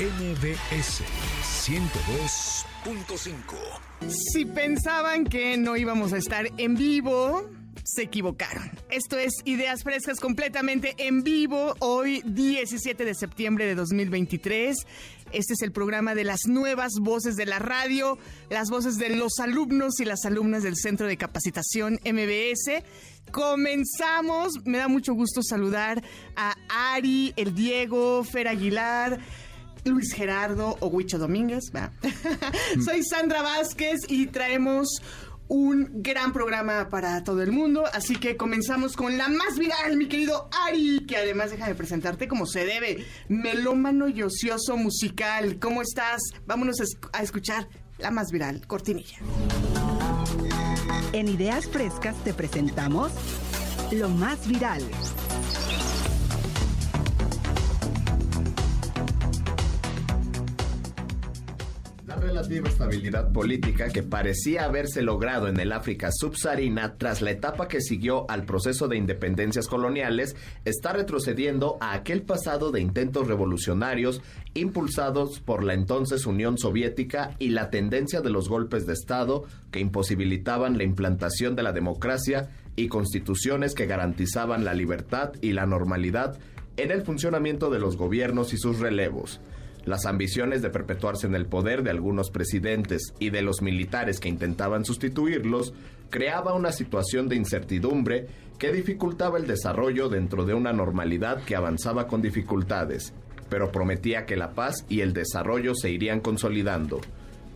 MBS 102.5. Si pensaban que no íbamos a estar en vivo, se equivocaron. Esto es Ideas Frescas completamente en vivo, hoy 17 de septiembre de 2023. Este es el programa de las nuevas voces de la radio, las voces de los alumnos y las alumnas del Centro de Capacitación MBS. Comenzamos, me da mucho gusto saludar a Ari, el Diego, Fer Aguilar, Luis Gerardo o Huicho Domínguez. Soy Sandra Vázquez y traemos un gran programa para todo el mundo. Así que comenzamos con la más viral, mi querido Ari, que además deja de presentarte como se debe. Melómano y ocioso musical. ¿Cómo estás? Vámonos a escuchar la más viral, cortinilla. En Ideas Frescas te presentamos lo más viral. Relativa estabilidad política que parecía haberse logrado en el África subsahariana tras la etapa que siguió al proceso de independencias coloniales está retrocediendo a aquel pasado de intentos revolucionarios impulsados por la entonces Unión Soviética y la tendencia de los golpes de Estado que imposibilitaban la implantación de la democracia y constituciones que garantizaban la libertad y la normalidad en el funcionamiento de los gobiernos y sus relevos. Las ambiciones de perpetuarse en el poder de algunos presidentes y de los militares que intentaban sustituirlos creaba una situación de incertidumbre que dificultaba el desarrollo dentro de una normalidad que avanzaba con dificultades, pero prometía que la paz y el desarrollo se irían consolidando.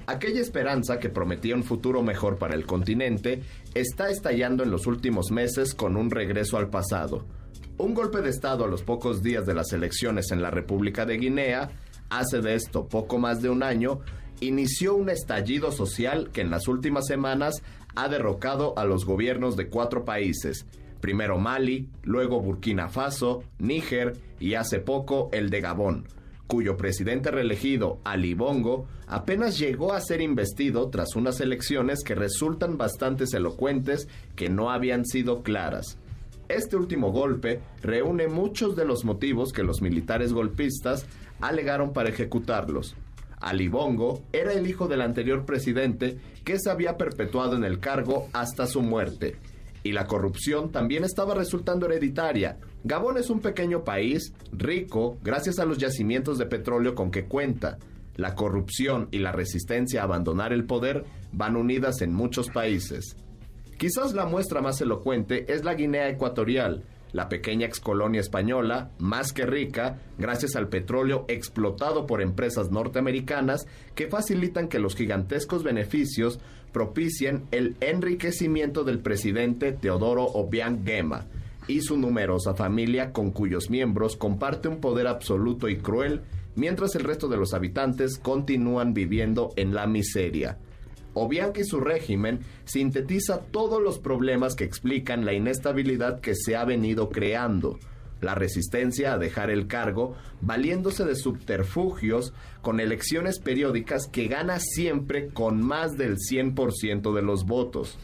Aquella esperanza que prometía un futuro mejor para el continente está estallando en los últimos meses con un regreso al pasado. Un golpe de Estado a los pocos días de las elecciones en la República de Guinea hace de esto poco más de un año, inició un estallido social que en las últimas semanas ha derrocado a los gobiernos de cuatro países, primero Mali, luego Burkina Faso, Níger y hace poco el de Gabón, cuyo presidente reelegido, Ali Bongo, apenas llegó a ser investido tras unas elecciones que resultan bastante elocuentes que no habían sido claras. Este último golpe reúne muchos de los motivos que los militares golpistas alegaron para ejecutarlos. Ali Bongo era el hijo del anterior presidente que se había perpetuado en el cargo hasta su muerte. Y la corrupción también estaba resultando hereditaria. Gabón es un pequeño país, rico, gracias a los yacimientos de petróleo con que cuenta. La corrupción y la resistencia a abandonar el poder van unidas en muchos países. Quizás la muestra más elocuente es la Guinea Ecuatorial, la pequeña excolonia española, más que rica, gracias al petróleo explotado por empresas norteamericanas que facilitan que los gigantescos beneficios propicien el enriquecimiento del presidente Teodoro Obiang Gema y su numerosa familia con cuyos miembros comparte un poder absoluto y cruel, mientras el resto de los habitantes continúan viviendo en la miseria. Obiang y su régimen sintetiza todos los problemas que explican la inestabilidad que se ha venido creando, la resistencia a dejar el cargo, valiéndose de subterfugios con elecciones periódicas que gana siempre con más del 100% de los votos.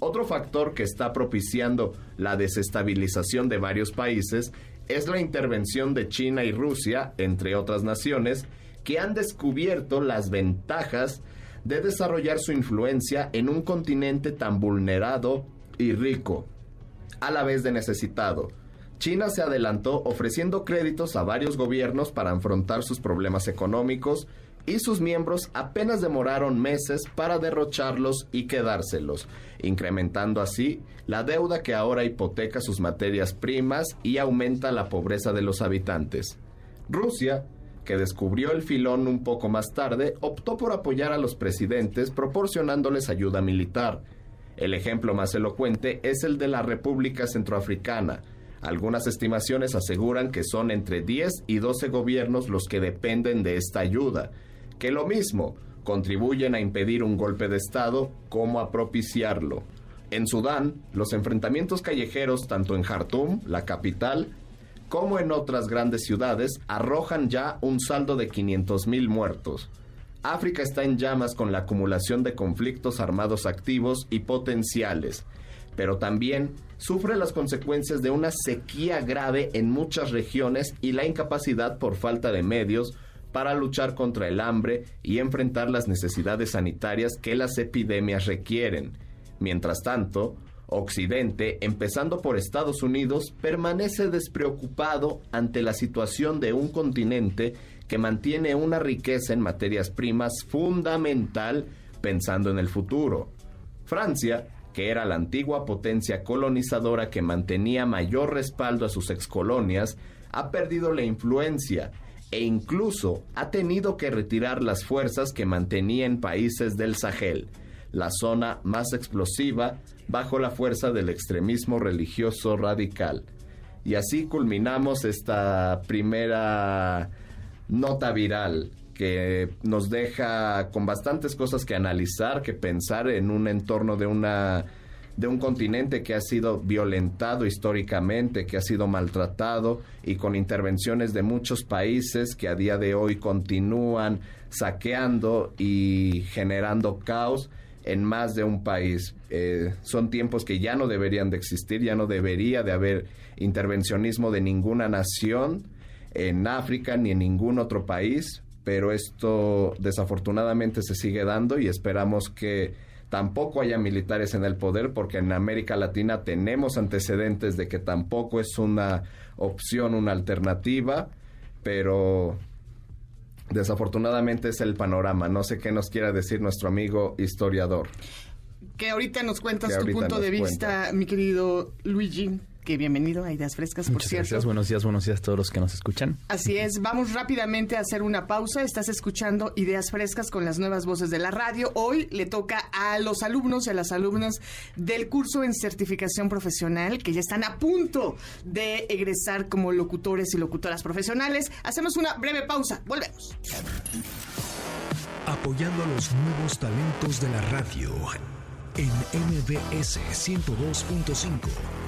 Otro factor que está propiciando la desestabilización de varios países es la intervención de China y Rusia, entre otras naciones, que han descubierto las ventajas de desarrollar su influencia en un continente tan vulnerado y rico, a la vez de necesitado. China se adelantó ofreciendo créditos a varios gobiernos para afrontar sus problemas económicos y sus miembros apenas demoraron meses para derrocharlos y quedárselos, incrementando así la deuda que ahora hipoteca sus materias primas y aumenta la pobreza de los habitantes. Rusia que descubrió el filón un poco más tarde, optó por apoyar a los presidentes proporcionándoles ayuda militar. El ejemplo más elocuente es el de la República Centroafricana. Algunas estimaciones aseguran que son entre 10 y 12 gobiernos los que dependen de esta ayuda, que lo mismo contribuyen a impedir un golpe de Estado como a propiciarlo. En Sudán, los enfrentamientos callejeros tanto en Jartum, la capital, como en otras grandes ciudades, arrojan ya un saldo de 500.000 muertos. África está en llamas con la acumulación de conflictos armados activos y potenciales, pero también sufre las consecuencias de una sequía grave en muchas regiones y la incapacidad por falta de medios para luchar contra el hambre y enfrentar las necesidades sanitarias que las epidemias requieren. Mientras tanto, Occidente, empezando por Estados Unidos, permanece despreocupado ante la situación de un continente que mantiene una riqueza en materias primas fundamental pensando en el futuro. Francia, que era la antigua potencia colonizadora que mantenía mayor respaldo a sus excolonias, ha perdido la influencia e incluso ha tenido que retirar las fuerzas que mantenía en países del Sahel, la zona más explosiva bajo la fuerza del extremismo religioso radical. Y así culminamos esta primera nota viral que nos deja con bastantes cosas que analizar, que pensar en un entorno de una de un continente que ha sido violentado históricamente, que ha sido maltratado y con intervenciones de muchos países que a día de hoy continúan saqueando y generando caos en más de un país. Eh, son tiempos que ya no deberían de existir, ya no debería de haber intervencionismo de ninguna nación en África ni en ningún otro país, pero esto desafortunadamente se sigue dando y esperamos que tampoco haya militares en el poder, porque en América Latina tenemos antecedentes de que tampoco es una opción, una alternativa, pero desafortunadamente es el panorama. No sé qué nos quiera decir nuestro amigo historiador. Que ahorita nos cuentas tu punto de vista, mi querido Luigi bienvenido a Ideas Frescas, por Muchas cierto. Gracias, buenos días, buenos días a todos los que nos escuchan. Así es, vamos rápidamente a hacer una pausa. Estás escuchando Ideas Frescas con las nuevas voces de la radio. Hoy le toca a los alumnos y a las alumnas del curso en certificación profesional que ya están a punto de egresar como locutores y locutoras profesionales. Hacemos una breve pausa, volvemos. Apoyando a los nuevos talentos de la radio en MBS 102.5.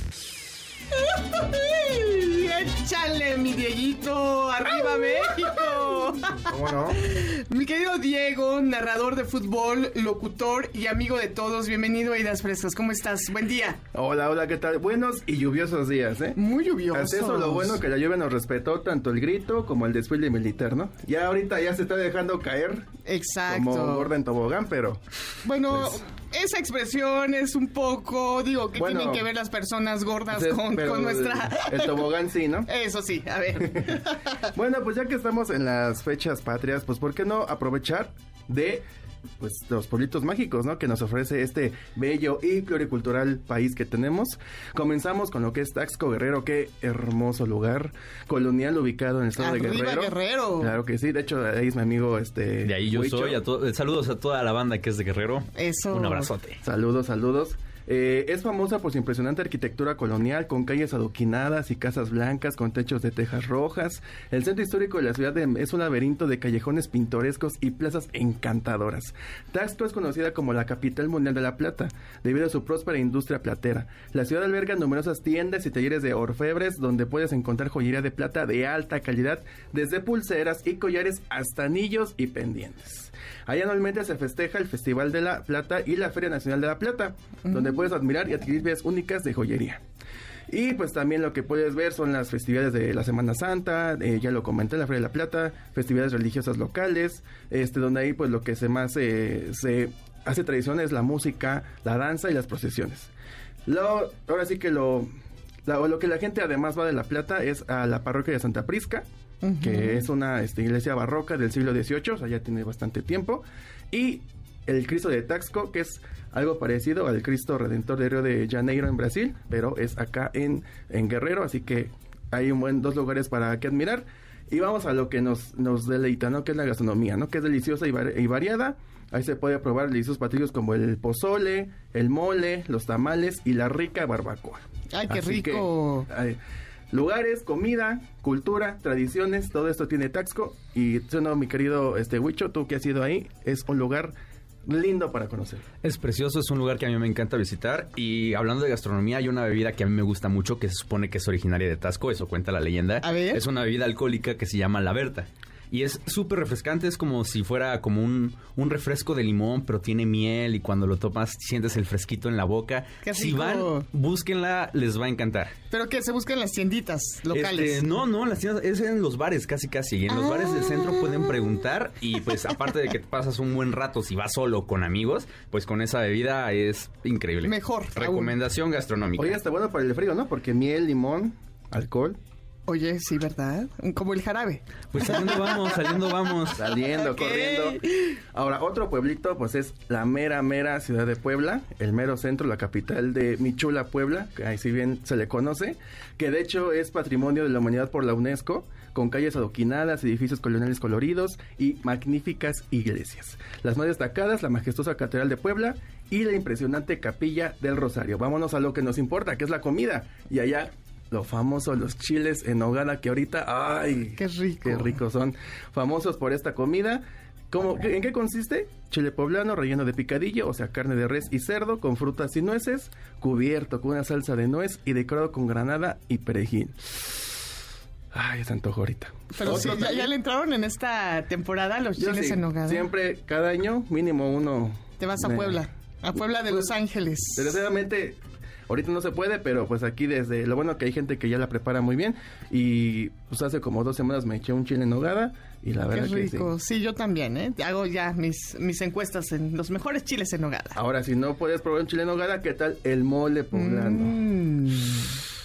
¡Échale, mi Dieguito! ¡Arriba México! ¿Cómo no? Mi querido Diego, narrador de fútbol, locutor y amigo de todos, bienvenido a Ideas Frescas. ¿Cómo estás? Buen día. Hola, hola, ¿qué tal? Buenos y lluviosos días, ¿eh? Muy lluviosos. Hasta eso lo bueno que la lluvia nos respetó tanto el grito como el desfile militar, ¿no? Ya ahorita ya se está dejando caer. Exacto. Como gorda en tobogán, pero... Bueno, pues, esa expresión es un poco, digo, ¿qué tienen que ver las personas gordas con, con, nuestra... El, el tobogán sí, ¿no? Eso sí, a ver. bueno, pues ya que estamos en las fechas patrias, pues ¿por qué no aprovechar de pues los pueblitos mágicos, ¿no? Que nos ofrece este bello y pluricultural país que tenemos. Comenzamos con lo que es Taxco Guerrero, qué hermoso lugar colonial ubicado en el estado de Guerrero. Guerrero. Claro que sí, de hecho ahí es mi amigo este De ahí yo soy, saludos a toda la banda que es de Guerrero. Eso. Un abrazote. Saludos, saludos. Eh, es famosa por su impresionante arquitectura colonial, con calles adoquinadas y casas blancas con techos de tejas rojas. El centro histórico de la ciudad es un laberinto de callejones pintorescos y plazas encantadoras. Taxco es conocida como la capital mundial de la plata, debido a su próspera industria platera. La ciudad alberga numerosas tiendas y talleres de orfebres, donde puedes encontrar joyería de plata de alta calidad, desde pulseras y collares hasta anillos y pendientes. Anualmente se festeja el Festival de la Plata y la Feria Nacional de la Plata, donde puedes admirar y adquirir piezas únicas de joyería. Y pues también lo que puedes ver son las festividades de la Semana Santa, eh, ya lo comenté, la Feria de la Plata, festividades religiosas locales, este donde ahí pues lo que se más eh, se hace tradición es la música, la danza y las procesiones. Lo, ahora sí que lo, lo que la gente además va de La Plata es a la parroquia de Santa Prisca, que es una este, iglesia barroca del siglo XVIII, o sea, ya tiene bastante tiempo. Y el Cristo de Taxco, que es algo parecido al Cristo Redentor de Río de Janeiro en Brasil, pero es acá en, en Guerrero, así que hay un buen dos lugares para que admirar. Y vamos a lo que nos, nos deleita, ¿no? Que es la gastronomía, ¿no? Que es deliciosa y, vari- y variada. Ahí se puede probar deliciosos platillos como el pozole, el mole, los tamales y la rica barbacoa. Ay, qué Así que, rico. ay, lugares, comida, cultura, tradiciones, todo esto tiene Taxco. Y no, mi querido este Huicho, tú que has ido ahí, es un lugar lindo para conocer. Es precioso, es un lugar que a mí me encanta visitar. Y hablando de gastronomía, hay una bebida que a mí me gusta mucho que se supone que es originaria de Tasco, eso cuenta la leyenda. A ver. Es una bebida alcohólica que se llama la Berta. Y es súper refrescante, es como si fuera como un, un refresco de limón, pero tiene miel y cuando lo tomas sientes el fresquito en la boca. Qué Si rico. van, búsquenla, les va a encantar. Pero que se buscan las tienditas locales. Este, no, no, las tiendas, es en los bares casi casi. Y en los Ah. bares del centro pueden preguntar y pues aparte de que te pasas un buen rato si vas solo con amigos, pues con esa bebida es increíble. Mejor, aún. Recomendación gastronómica. Oye, está bueno para el frío, ¿no? Porque miel, limón, alcohol, Oye, sí, ¿verdad? Como el jarabe. Pues saliendo vamos, saliendo vamos. saliendo, corriendo. Ahora, otro pueblito, pues es la mera, mera ciudad de Puebla, el mero centro, la capital de Michula, Puebla, que ahí si bien se le conoce, que de hecho es patrimonio de la humanidad por la UNESCO, con calles adoquinadas, edificios coloniales coloridos y magníficas iglesias. Las más destacadas, la majestuosa Catedral de Puebla y la impresionante Capilla del Rosario. Vámonos a lo que nos importa, que es la comida. Y allá, lo famoso, los chiles en hogada, que ahorita, ¡ay! Qué rico. Qué ricos son. Famosos por esta comida. ¿Cómo, ¿En qué consiste? Chile poblano relleno de picadillo, o sea, carne de res y cerdo con frutas y nueces, cubierto con una salsa de nuez y decorado con granada y perejil. Ay, se antojo ahorita. Pero sí, ya, le entraron en esta temporada los Yo chiles sí, en nogada. Siempre, cada año, mínimo uno. Te vas a de- Puebla. A Puebla de Pues, Los Ángeles. Desgraciadamente, ahorita no se puede, pero pues aquí desde... Lo bueno que hay gente que ya la prepara muy bien. Y pues hace como dos semanas me eché un chile en nogada y la Qué verdad que sí. Sí. yo también, ¿eh? Hago ya mis, mis encuestas en los mejores chiles en nogada. Ahora, si no puedes probar un chile en nogada, ¿qué tal el mole poblano? Mm.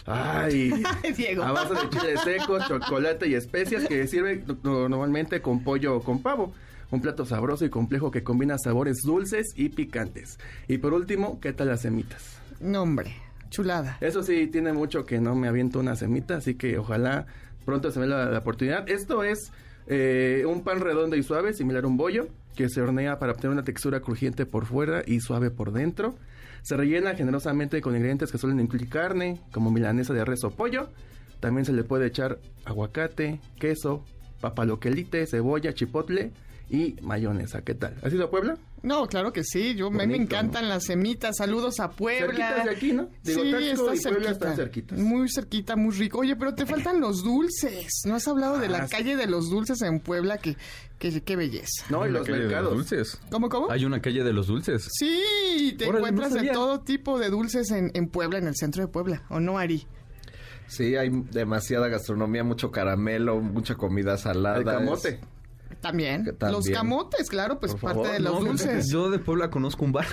Ay, Diego. a base de chile seco, chocolate y especias que sirve no- normalmente con pollo o con pavo. Un plato sabroso y complejo que combina sabores dulces y picantes. Y por último, ¿qué tal las semitas? No, hombre. Chulada. Eso sí, tiene mucho que no me aviento una semita, así que ojalá pronto se me la, la oportunidad. Esto es eh, un pan redondo y suave, similar a un bollo, que se hornea para obtener una textura crujiente por fuera y suave por dentro. Se rellena generosamente con ingredientes que suelen incluir carne, como milanesa de res o pollo. También se le puede echar aguacate, queso, papaloquelite, cebolla, chipotle y mayonesa. ¿Qué tal? ¿Has ido a Puebla? No, claro que sí. Yo me, me Bonito, encantan las semitas. Saludos a Puebla. Cerquitas de aquí, ¿no? Digo, sí, Taxco está y Puebla cerquita. están cerquitas. Muy cerquita, muy rico. Oye, pero te faltan los dulces. ¿No has hablado de la Ah, sí. calle de los dulces en Puebla? Que, que, qué belleza. No, y los mercados. dulces. ¿Cómo, cómo? Hay una calle de los dulces. Sí, te Órale, no encuentras de todo tipo de dulces en, en Puebla, en el centro de Puebla. ¿O no, Ari? Sí, hay demasiada gastronomía, mucho caramelo, mucha comida salada. El camote. es- También. Los camotes, claro, pues Por parte favor, de los No, dulces. Yo de Puebla conozco un bar.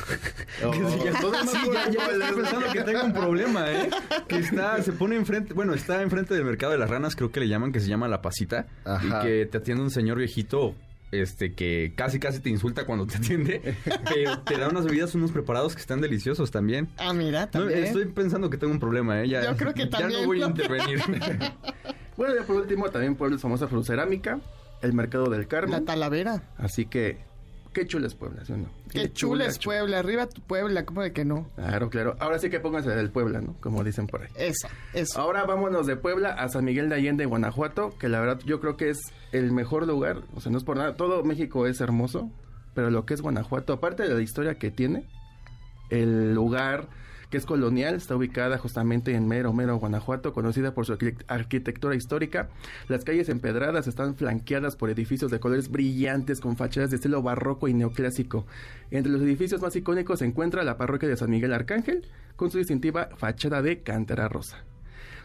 Oh, que se llama- Sí, ya, ya estoy pensando que tengo un problema, ¿eh? Que está, se pone enfrente, bueno, está enfrente del mercado de las ranas, creo que le llaman, que se llama La Pasita. Ajá. Y que te atiende un señor viejito, este, que casi casi te insulta cuando te atiende. pero te da unas bebidas, unos preparados que están deliciosos también. Ah, mira, No, también. estoy pensando que tengo un problema, ¿eh? Ya, Yo creo que Ya también. no voy a intervenir. Bueno, ya por último, también Puebla es famosa por su cerámica, el mercado del La Carmen. Talavera. Así que, qué chula es Puebla, ¿sí o no? Qué chula es chula. Puebla. Arriba tu Puebla, ¿cómo de que no? Claro, claro. Ahora sí que pónganse del Puebla, ¿no? Como dicen por ahí. Eso, eso. Ahora vámonos de Puebla a San Miguel de Allende, Guanajuato, que la verdad yo creo que es el mejor lugar. O sea, no es por nada. Todo México es hermoso, pero lo que es Guanajuato, aparte de la historia que tiene, el lugar que es colonial, está ubicada justamente en Mero, Mero, Guanajuato, conocida por su arquitect- arquitectura histórica. Las calles empedradas están flanqueadas por edificios de colores brillantes con fachadas de estilo barroco y neoclásico. Entre los edificios más icónicos se encuentra la parroquia de San Miguel Arcángel, con su distintiva fachada de cantera rosa.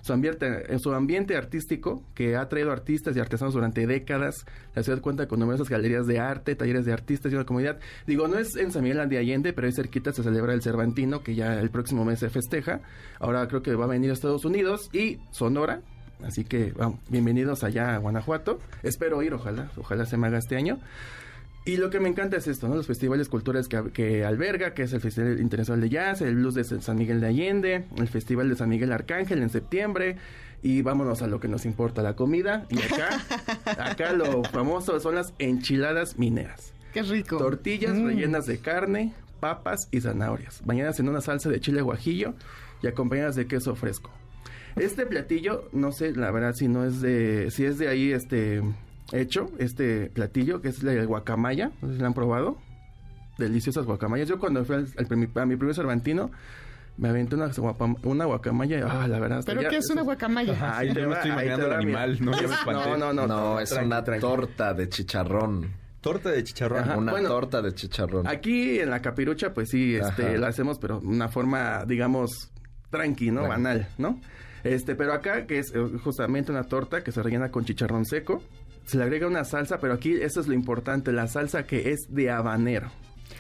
Su ambiente, en su ambiente artístico, que ha traído artistas y artesanos durante décadas, la ciudad cuenta con numerosas galerías de arte, talleres de artistas y una comunidad. Digo, no es en San Miguel de Allende, pero ahí cerquita se celebra el Cervantino, que ya el próximo mes se festeja. Ahora creo que va a venir a Estados Unidos y Sonora. Así que, vamos, bienvenidos allá a Guanajuato. Espero ir, ojalá, ojalá se me haga este año. Y lo que me encanta es esto, ¿no? Los festivales culturales que, que alberga, que es el Festival Internacional de Jazz, el Blues de San Miguel de Allende, el Festival de San Miguel Arcángel en septiembre. Y vámonos a lo que nos importa, la comida. Y acá, acá lo famoso son las enchiladas mineras. Qué rico. Tortillas Mm. rellenas de carne, papas y zanahorias, bañadas en una salsa de chile guajillo y acompañadas de queso fresco. Este platillo, no sé, la verdad, si no es de, si es de ahí, este, hecho, este platillo, que es la guacamaya, no sé si la han probado. Deliciosas guacamayas. Yo cuando fui al, a mi primer Cervantino, me aventé una, una guacamaya y, ah, la verdad. ¿Pero ya- qué es una guacamaya? Ajá, ahí te va, estoy imaginando el animal, no, ya me espanté. No, no, no. No, es tranqui, una tranqui. torta de chicharrón. Torta de chicharrón. Ajá. Una bueno. torta de chicharrón. Aquí en la capirucha, pues sí, este, Ajá. la hacemos, pero de una forma, digamos, tranqui, ¿no? Bueno. Banal, ¿no? Este, pero acá, que es eh, justamente una torta que se rellena con chicharrón seco, se le agrega una salsa, pero aquí eso es lo importante, la salsa que es de habanero.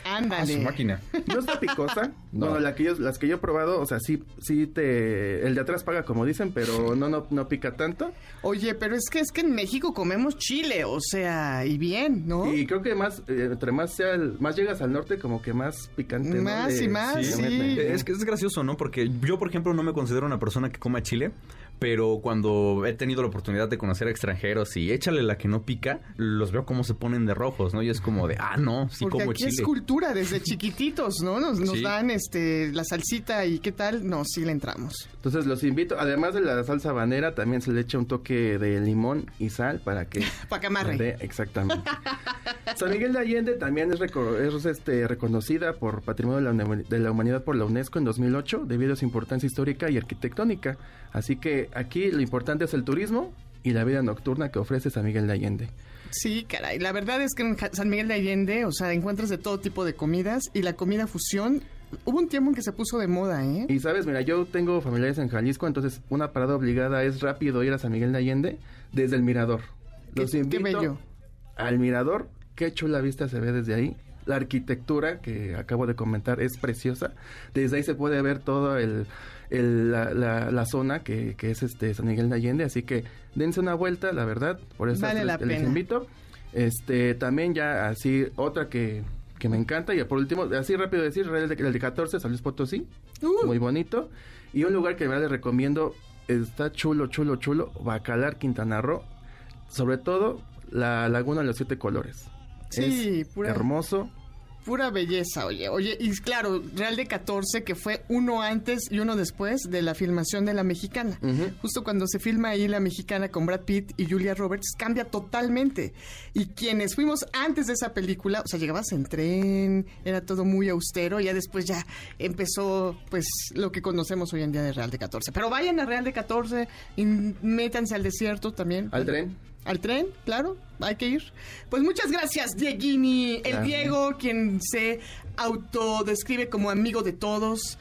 Ah, su Ándale. máquina. No está picosa. No. Bueno, la que yo- las que yo he probado, o sea, sí, sí te... El de atrás paga, como dicen, pero no, no, no pica tanto. Oye, pero es que es que en México comemos chile, o sea, y bien, ¿no? Y creo que más, eh, entre más sea el- más llegas al norte, como que más picante. ¿no? Más y más, sí. Es que es gracioso, ¿no? Porque yo, por ejemplo, no me considero una persona que coma chile, pero cuando he tenido la oportunidad de conocer a extranjeros y échale la que no pica, los veo como se ponen de rojos, ¿no? Y es como de, ah, no, sí Porque como aquí chile. es cultura desde chiquititos, ¿no? Nos, nos Sí. dan este la salsita y qué tal, no, sí le entramos. Entonces los invito, además de la salsa habanera, también se le echa un toque de limón y sal para que... Pa' que amarre. exactamente. San Miguel de Allende también es, reco- es, este, reconocida por Patrimonio de la, de la Humanidad por la UNESCO en 2008 debido a su importancia histórica y arquitectónica. Así que aquí lo importante es el turismo y la vida nocturna que ofrece San Miguel de Allende. Sí, caray. La verdad es que en San Miguel de Allende, o sea, encuentras de todo tipo de comidas y la comida fusión, hubo un tiempo en que se puso de moda, ¿eh? Y sabes, mira, yo tengo familiares en Jalisco, entonces una parada obligada es rápido ir a San Miguel de Allende desde el mirador. Qué- Los qué invito bello. al mirador, qué chula vista se ve desde ahí. La arquitectura que acabo de comentar es preciosa. Desde ahí se puede ver todo el, el- la, la- la zona que, que es este San Miguel de Allende, así que dense una vuelta, la verdad, por eso Vale la les, les invito. Este, también ya así otra que, que me encanta y por último, así rápido decir, el de, el de 14, San Luis Potosí, Uh. muy bonito. Y un lugar que de verdad les recomiendo, está chulo, chulo, chulo, Bacalar, Quintana Roo. Sobre todo, la Laguna de los Siete Colores. Sí, Es pura- hermoso. Pura belleza, oye. Oye, y claro, Real de 14, que fue uno antes y uno después de la filmación de La Mexicana. Justo cuando se filma ahí La Mexicana con Brad Pitt y Julia Roberts, cambia totalmente. Y quienes fuimos antes de esa película, o sea, llegabas en tren, era todo muy austero, ya después ya empezó, pues, lo que conocemos hoy en día de Real de 14. Pero vayan a Real de 14 y métanse al desierto también. Al tren. Al tren, claro, hay que ir. Pues muchas gracias, Dieguini, el Claro. Diego, quien se autodescribe como amigo de todos,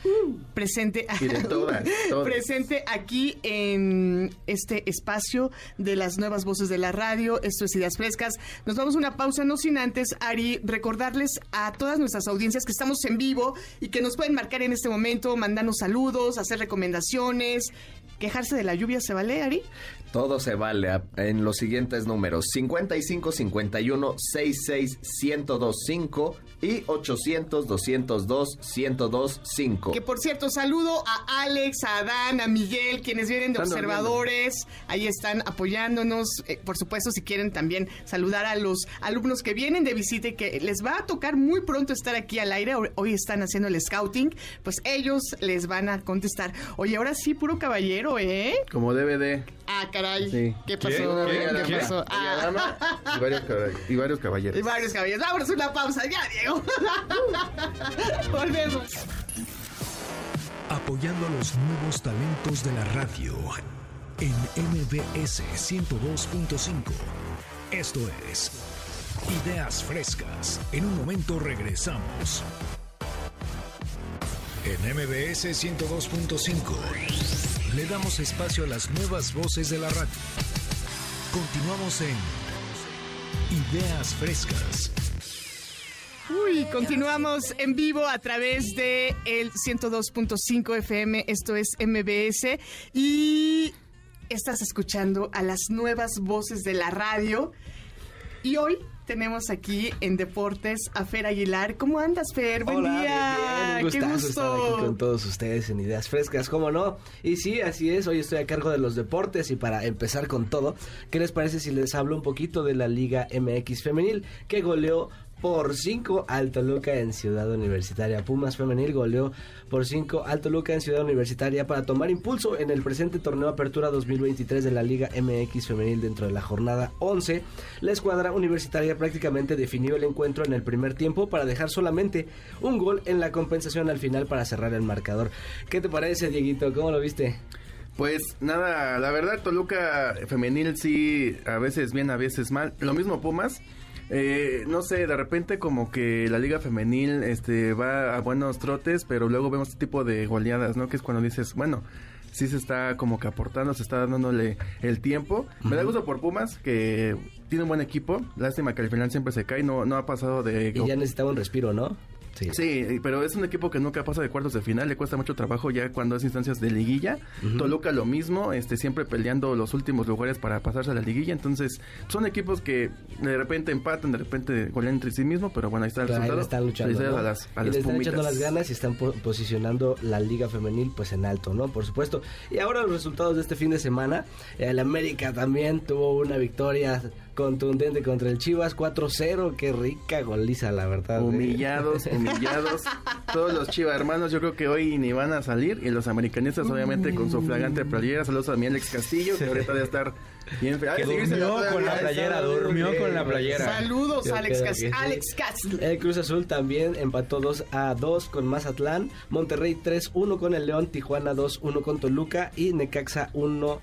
presente, Y de todas, todas. presente aquí en este espacio de las nuevas voces de la radio. Esto es Ideas Frescas. Nos vamos a una pausa, no sin antes, Ari, recordarles a todas nuestras audiencias que estamos en vivo y que nos pueden marcar en este momento, mandarnos saludos, hacer recomendaciones. Quejarse de la lluvia, ¿se vale, Ari? Todo se vale a- en los siguientes números: 55 51 66 1025 y 800 202 1025. Que por cierto, saludo a Alex, a Adán, a Miguel, quienes vienen de Están observadores. Ahí están apoyándonos. Eh, por supuesto, si quieren también saludar a los alumnos que vienen de visita y que les va a tocar muy pronto estar aquí al aire. Hoy- Hoy están haciendo el scouting. Pues ellos les van a contestar. Oye, ahora sí, puro caballero, ¿eh? Como DVD. Ah, caray. Sí. ¿Qué pasó? ¿Qué pasó? Ah. dama y varios, y varios caballeros. Y varios caballeros. Vámonos a una pausa. Ya, Diego. Volvemos. Apoyando a los nuevos talentos de la radio en MBS 102.5. Esto es Ideas Frescas. En un momento regresamos. En MBS 102.5 le damos espacio a las nuevas voces de la radio. Continuamos en Ideas Frescas. Uy, continuamos en vivo a través de el 102.5 FM, esto es MBS y estás escuchando a las nuevas voces de la radio. Y hoy tenemos aquí en Deportes a Fer Aguilar. ¿Cómo andas, Fer? Buen Hola, día. bien, bien. Un Qué gusto. estar aquí con todos ustedes en Ideas Frescas, ¿cómo no? Y sí, así es, hoy estoy a cargo de los deportes y para empezar con todo, ¿qué les parece si les hablo un poquito de la Liga MX Femenil que goleó por 5 al Toluca en Ciudad Universitaria. Pumas Femenil goleó por 5 al Toluca en Ciudad Universitaria para tomar impulso en el presente torneo Apertura 2023 de la Liga MX Femenil dentro de la jornada 11. La escuadra universitaria prácticamente definió el encuentro en el primer tiempo para dejar solamente un gol en la compensación al final para cerrar el marcador. ¿Qué te parece, Dieguito? ¿Cómo lo viste? Pues nada, la verdad Toluca femenil sí, a veces bien, a veces mal. Lo mismo Pumas. Eh, no sé, de repente como que la liga femenil este va a buenos trotes, pero luego vemos este tipo de goleadas, ¿no? Que es cuando dices, bueno, sí se está como que aportando, se está dándole el tiempo. Me da gusto por Pumas, que tiene un buen equipo. Lástima que al final siempre se cae, no, no ha pasado de... Y ya necesitaba un respiro, ¿no? Sí. sí, pero es un equipo que nunca pasa de cuartos de final, le cuesta mucho trabajo ya cuando es instancias de liguilla. Toluca lo mismo, este siempre peleando los últimos lugares para pasarse a la liguilla, entonces son equipos que de repente empatan, de repente golean entre sí mismos, pero bueno, ahí está el ahí resultado. están luchando, ¿no? a las, a y las le están Pumitas. echando las ganas y están po- posicionando la liga femenil pues en alto, ¿no? Por supuesto. Y ahora los resultados de este fin de semana. El América también tuvo una victoria contundente contra el Chivas 4-0. Qué rica goliza, la verdad. ¿eh? Humillados, humillados. Todos los Chiva hermanos, yo creo que hoy ni van a salir. Y los americanistas, obviamente, con su flagrante playera. Saludos a mi Alex Castillo, que ahorita debe estar bien. Que durmió con la playera, durmió con la playera. Saludos, Yo Alex, creo Cas- que sí. Alex Castle. El Cruz Azul también empató 2 a 2 con Mazatlán, Monterrey 3-1 con el León, Tijuana 2-1 con Toluca y Necaxa 1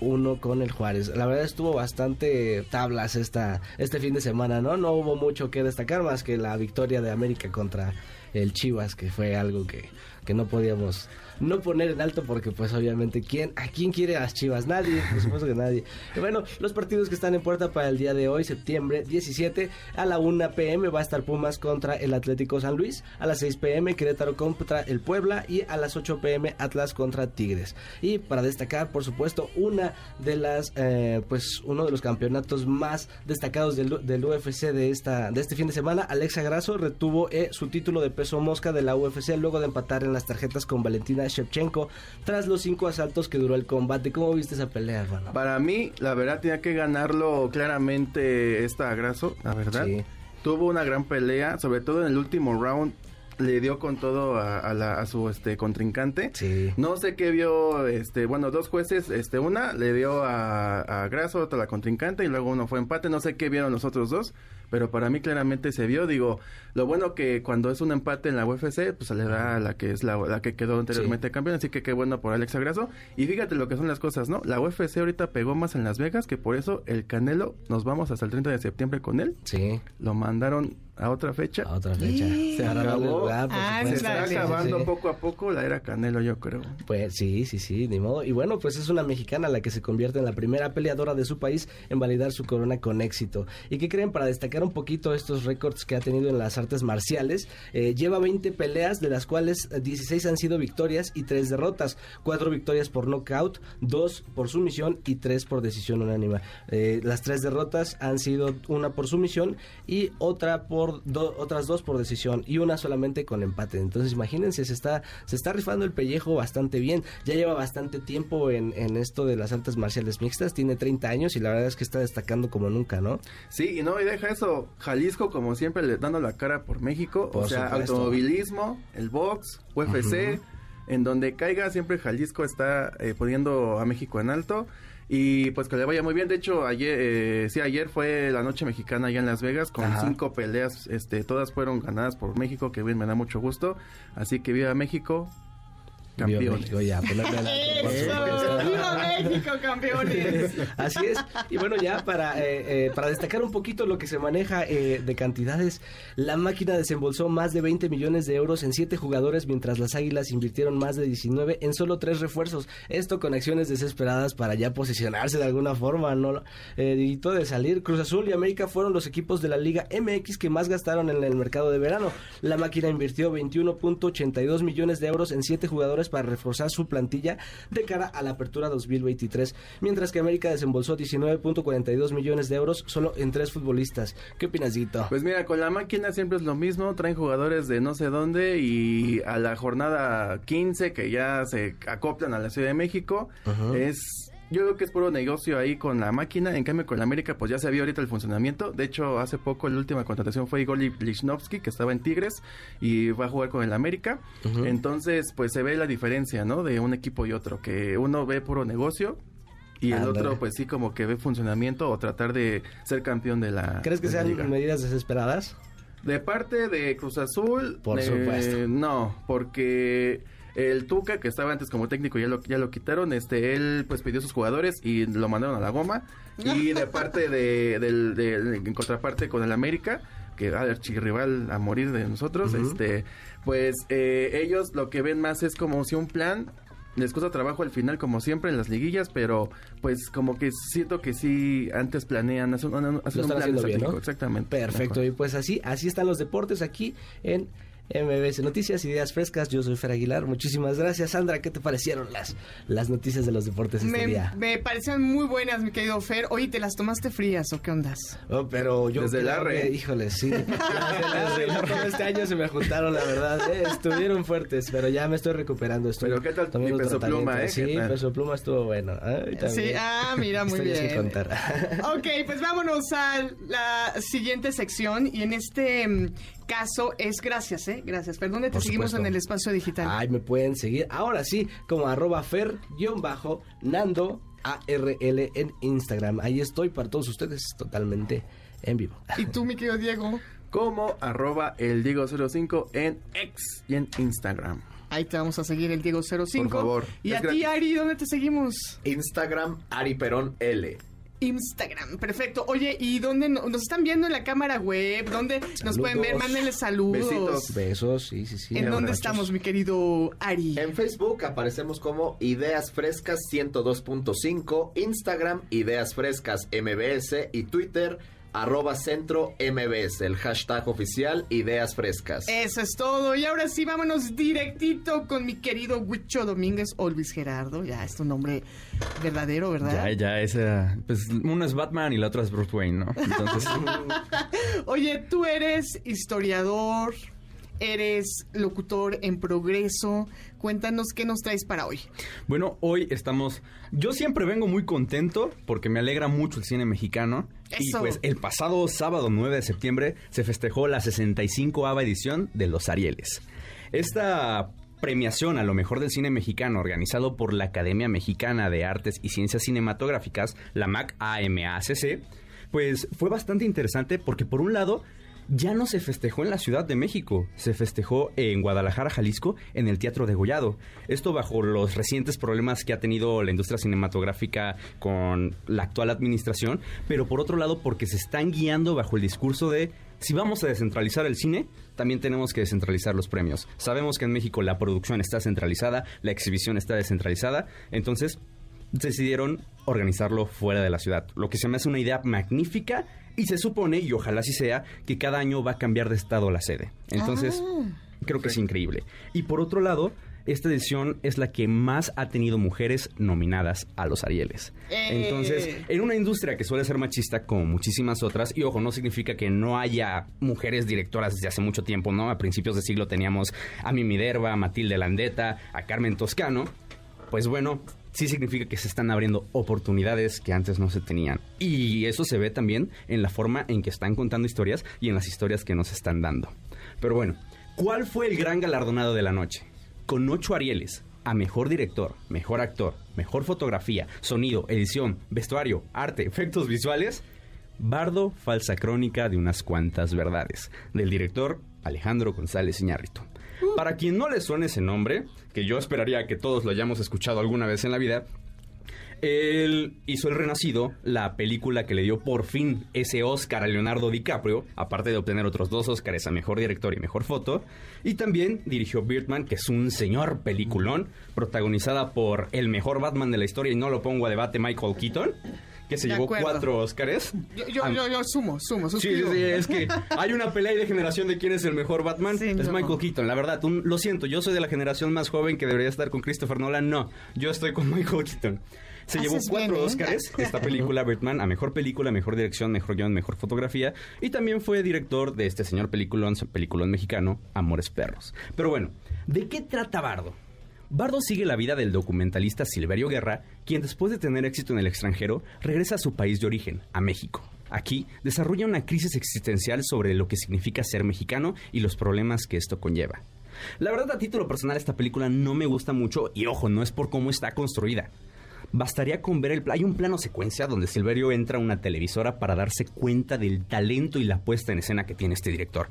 uno con el Juárez. La verdad estuvo bastante tablas esta, este fin de semana, ¿no? No hubo mucho que destacar más que la victoria de América contra el Chivas, que fue algo que, que no podíamos no poner en alto porque pues obviamente quién a quién quiere a las Chivas nadie por supuesto que nadie. Bueno los partidos que están en puerta para el día de hoy septiembre 17 a la 1 pm va a estar Pumas contra el Atlético San Luis a las 6 pm Querétaro contra el Puebla y a las 8 pm Atlas contra Tigres. Y para destacar por supuesto una de las eh, pues uno de los campeonatos más destacados del, del UFC de esta de este fin de semana Alexa Grasso retuvo eh, su título de peso mosca de la UFC luego de empatar en las tarjetas con Valentina Shevchenko tras los cinco asaltos que duró el combate. ¿Cómo viste esa pelea, hermano? Para mí, la verdad, tenía que ganarlo claramente esta Grasso, la verdad. Sí. Tuvo una gran pelea, sobre todo en el último round. Le dio con todo a, a la- a su este contrincante. Sí. No sé qué vio, este, bueno, dos jueces, este, una le dio a, a Grasso, otra a la contrincante y luego uno fue empate. No sé qué vieron los otros dos, pero para mí claramente se vio. Digo, lo bueno que cuando es un empate en la UFC, pues se le da a la que es la, la que quedó anteriormente campeón. Así que qué bueno por Alexa Grasso. Y fíjate lo que son las cosas, ¿no? La UFC ahorita pegó más en Las Vegas, que por eso el Canelo, nos vamos hasta el 30 de septiembre con él. Sí, Lo mandaron a otra fecha. a otra fecha. Se Para darle acabó. lugar, Ah, Se está. Sí, acabando sí. poco a poco la era Canelo, yo creo. Pues sí, sí, sí, ni modo. Y bueno, pues es una mexicana la que se convierte en la primera peleadora de su país en validar su corona con éxito. ¿Y qué creen? Para destacar un poquito estos récords que ha tenido en las artes marciales, eh, lleva 20 peleas, de las cuales eh, 16 han sido victorias y 3 derrotas. 4 victorias por knockout, 2 por sumisión y 3 por decisión unánima. Eh, las 3 derrotas han sido una por sumisión y otra por do- otras dos por decisión y una solamente con empate. Entonces imagínense, se está, se está rifando el pellejo bastante bien. Ya lleva bastante tiempo en, en esto de las artes marciales mixtas, tiene 30 años y la verdad es que está destacando como nunca, ¿no? Sí, y no, y deja eso. Jalisco, como siempre, le dando la cara por México. Por o sea, supuesto. automovilismo, el box, UFC. En donde caiga, siempre Jalisco está eh, poniendo a México en alto. Y pues que le vaya muy bien. De hecho, ayer, eh, sí, ayer fue la noche mexicana allá en Las Vegas con Ajá. cinco peleas. Este, todas fueron ganadas por México, que bien me da mucho gusto. Así que viva México, campeones. ¡Viva México, campeones! Así es. Y bueno, ya para, eh, eh, para destacar un poquito lo que se maneja eh, de cantidades, la máquina desembolsó más de 20 millones de euros en 7 jugadores, mientras las Águilas invirtieron más de 19 en solo 3 refuerzos. Esto con acciones desesperadas para ya posicionarse de alguna forma, ¿no? Eh, y todo de salir, Cruz Azul y América fueron los equipos de la Liga MX que más gastaron en el mercado de verano. La máquina invirtió 21.82 millones de euros en 7 jugadores para reforzar su plantilla de cara a la apertura 2023. 2023, mientras que América desembolsó 19.42 millones de euros solo en tres futbolistas. ¿Qué opinas, Dito? Pues mira, con la máquina siempre es lo mismo, traen jugadores de no sé dónde y a la jornada 15 que ya se acoplan a la Ciudad de México, es yo creo que es puro negocio ahí con la máquina. En cambio, con la América, pues ya se vio ahorita el funcionamiento. De hecho, hace poco la última contratación fue Igor Lichnowsky, que estaba en Tigres y va a jugar con el América. Entonces, pues se ve la diferencia, ¿no? De un equipo y otro. Que uno ve puro negocio. Y el otro, pues sí, como que ve funcionamiento o tratar de ser campeón de la. ¿Crees que sean liga. medidas desesperadas? De parte de Cruz Azul, Por eh, supuesto. No, porque el Tuca, que estaba antes como técnico, ya lo, ya lo quitaron. Este, él pues pidió a sus jugadores y lo mandaron a la goma. Y de parte de, del, del- en contraparte con el América, que va a chirrival a morir de nosotros, este, pues eh, ellos lo que ven más es como si un plan les cuesta trabajo al final como siempre en las liguillas, pero pues como que siento que sí antes planean, hacen, un- hacen plan bien, exactamente. Perfecto, y pues así, así están los deportes aquí en MBS Noticias, Ideas Frescas. Yo soy Fer Aguilar. Muchísimas gracias, Sandra. ¿Qué te parecieron las, las noticias de los deportes este Me, día? me parecieron muy buenas, mi querido Fer. Oye, ¿te las tomaste frías o qué ondas? Oh, pero yo Desde arre. que, híjole, sí. Desde el arre, todo este año se me juntaron, la verdad. eh, estuvieron fuertes, pero ya me estoy recuperando. Estoy Pero ¿qué tal mi Peso. Pluma, eh? Sí, peso pluma estuvo bueno. Ay. Sí, ah, mira, muy que bien. contar. Ok, pues vámonos a la siguiente sección y en este mm, caso es gracias, ¿eh? Gracias. Perdón, te Por seguimos supuesto. en el espacio digital. Ay, me pueden seguir ahora sí como arroba fer-nando ARL en Instagram. Ahí estoy para todos ustedes totalmente en vivo. Y tú, mi querido Diego, como arroba el Diego 05 en X y en Instagram. ahí te vamos a seguir el Diego 05. Por favor, Y a ti. Ari, ¿dónde te seguimos? Instagram Ari Perón L. Instagram, perfecto. Oye, ¿y dónde no- nos están viendo en la cámara web? ¿Dónde nos pueden ver? Mándenle saludos. Besitos. Besos, sí, sí, sí. ¿En dónde estamos, mi querido Ari? En Facebook aparecemos como Ideas Frescas 102.5, Instagram Ideas Frescas MBS y Twitter arroba centro MBS, el hashtag oficial Ideas Frescas. Eso es todo. Y ahora sí, vámonos directito con mi querido Huicho Domínguez o Luis Gerardo. Ya es tu nombre verdadero, ¿verdad? Ya, ya, esa. Pues uno es Batman y la otra es Bruce Wayne, ¿no? Entonces. Oye, tú eres historiador, eres locutor en progreso. Cuéntanos qué nos traes para hoy. Bueno, hoy estamos. Yo siempre vengo muy contento porque me alegra mucho el cine mexicano. Y Eso. pues el pasado sábado 9 de septiembre se festejó la 65 ava edición de Los Arieles. Esta premiación a lo mejor del cine mexicano organizado por la Academia Mexicana de Artes y Ciencias Cinematográficas, la MAC AMACC, pues fue bastante interesante porque por un lado ya no se festejó en la Ciudad de México, se festejó en Guadalajara, Jalisco, en el Teatro de Gollado. Esto bajo los recientes problemas que ha tenido la industria cinematográfica con la actual administración, pero por otro lado porque se están guiando bajo el discurso de si vamos a descentralizar el cine, también tenemos que descentralizar los premios. Sabemos que en México la producción está centralizada, la exhibición está descentralizada, entonces decidieron organizarlo fuera de la ciudad, lo que se me hace una idea magnífica y se supone, y ojalá así sea, que cada año va a cambiar de estado la sede. Entonces, creo que es increíble. Y por otro lado, esta edición es la que más ha tenido mujeres nominadas a los Arieles. Eh. Entonces, en una industria que suele ser machista como muchísimas otras, y ojo, no significa que no haya mujeres directoras desde hace mucho tiempo, ¿no? A principios de siglo teníamos a Mimi Derba, a Matilde Landeta, a Carmen Toscano. Pues bueno, sí significa que se están abriendo oportunidades que antes no se tenían. Y eso se ve también en la forma en que están contando historias y en las historias que nos están dando. Pero bueno, ¿cuál fue el gran galardonado de la noche? Con ocho Arieles a mejor director, mejor actor, mejor fotografía, sonido, edición, vestuario, arte, efectos visuales. Bardo, falsa crónica de unas cuantas verdades, del director Alejandro González Iñárritu. Para quien no le suene ese nombre, que yo esperaría que todos lo hayamos escuchado alguna vez en la vida, él hizo El Renacido, la película que le dio por fin ese Oscar a Leonardo DiCaprio, aparte de obtener otros dos Oscars a Mejor Director y Mejor Foto. Y también dirigió Birdman, que es un señor peliculón, protagonizada por el mejor Batman de la historia, y no lo pongo a debate, Michael Keaton, que se De llevó acuerdo. cuatro Oscars. Yo, yo, yo, yo sumo, sumo, Sí, sí, suscribo. sí, es que hay una pelea de generación de quién es el mejor Batman. Sí, es no. Michael Keaton, la verdad. un- lo siento, yo soy de la generación más joven que debería estar con Christopher Nolan. No, yo estoy con Michael Keaton. Se llevó Haces cuatro ¿eh? Óscares esta película, Birdman, a mejor película, mejor dirección, mejor guion, mejor fotografía. Y también fue director de este señor peliculón, peliculón mexicano, Amores Perros. Pero bueno, ¿de qué trata Bardo? Bardo sigue la vida del documentalista Silverio Guerra, quien después de tener éxito en el extranjero, regresa a su país de origen, a México. Aquí desarrolla una crisis existencial sobre lo que significa ser mexicano y los problemas que esto conlleva. La verdad, a título personal, esta película no me gusta mucho y ojo, no es por cómo está construida. Bastaría con ver el... Hay un plano secuencia donde Silverio entra a una televisora para darse cuenta del talento y la puesta en escena que tiene este director.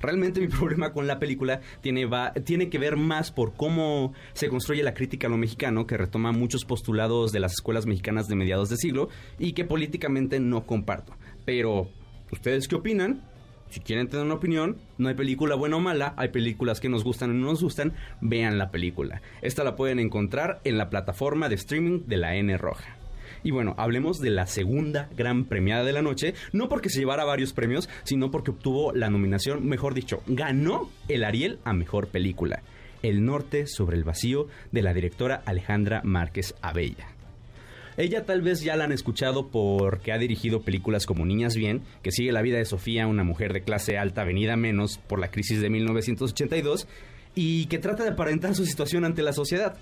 Realmente mi problema con la película tiene, va- tiene que ver más por cómo se construye la crítica a lo mexicano, que retoma muchos postulados de las escuelas mexicanas de mediados de siglo y que políticamente no comparto. Pero, ¿ustedes qué opinan? Si quieren tener una opinión, no hay película buena o mala, hay películas que nos gustan y no nos gustan, vean la película. Esta la pueden encontrar en la plataforma de streaming de la N Roja. Y bueno, hablemos de la segunda gran premiada de la noche, no porque se llevara varios premios, sino porque obtuvo la nominación, mejor dicho, ganó el Ariel a mejor película. El norte sobre el vacío de la directora Alejandra Márquez Abella. Ella tal vez ya la han escuchado porque ha dirigido películas como Niñas Bien, que sigue la vida de Sofía, una mujer de clase alta venida menos por la crisis de 1982, y que trata de aparentar su situación ante la sociedad.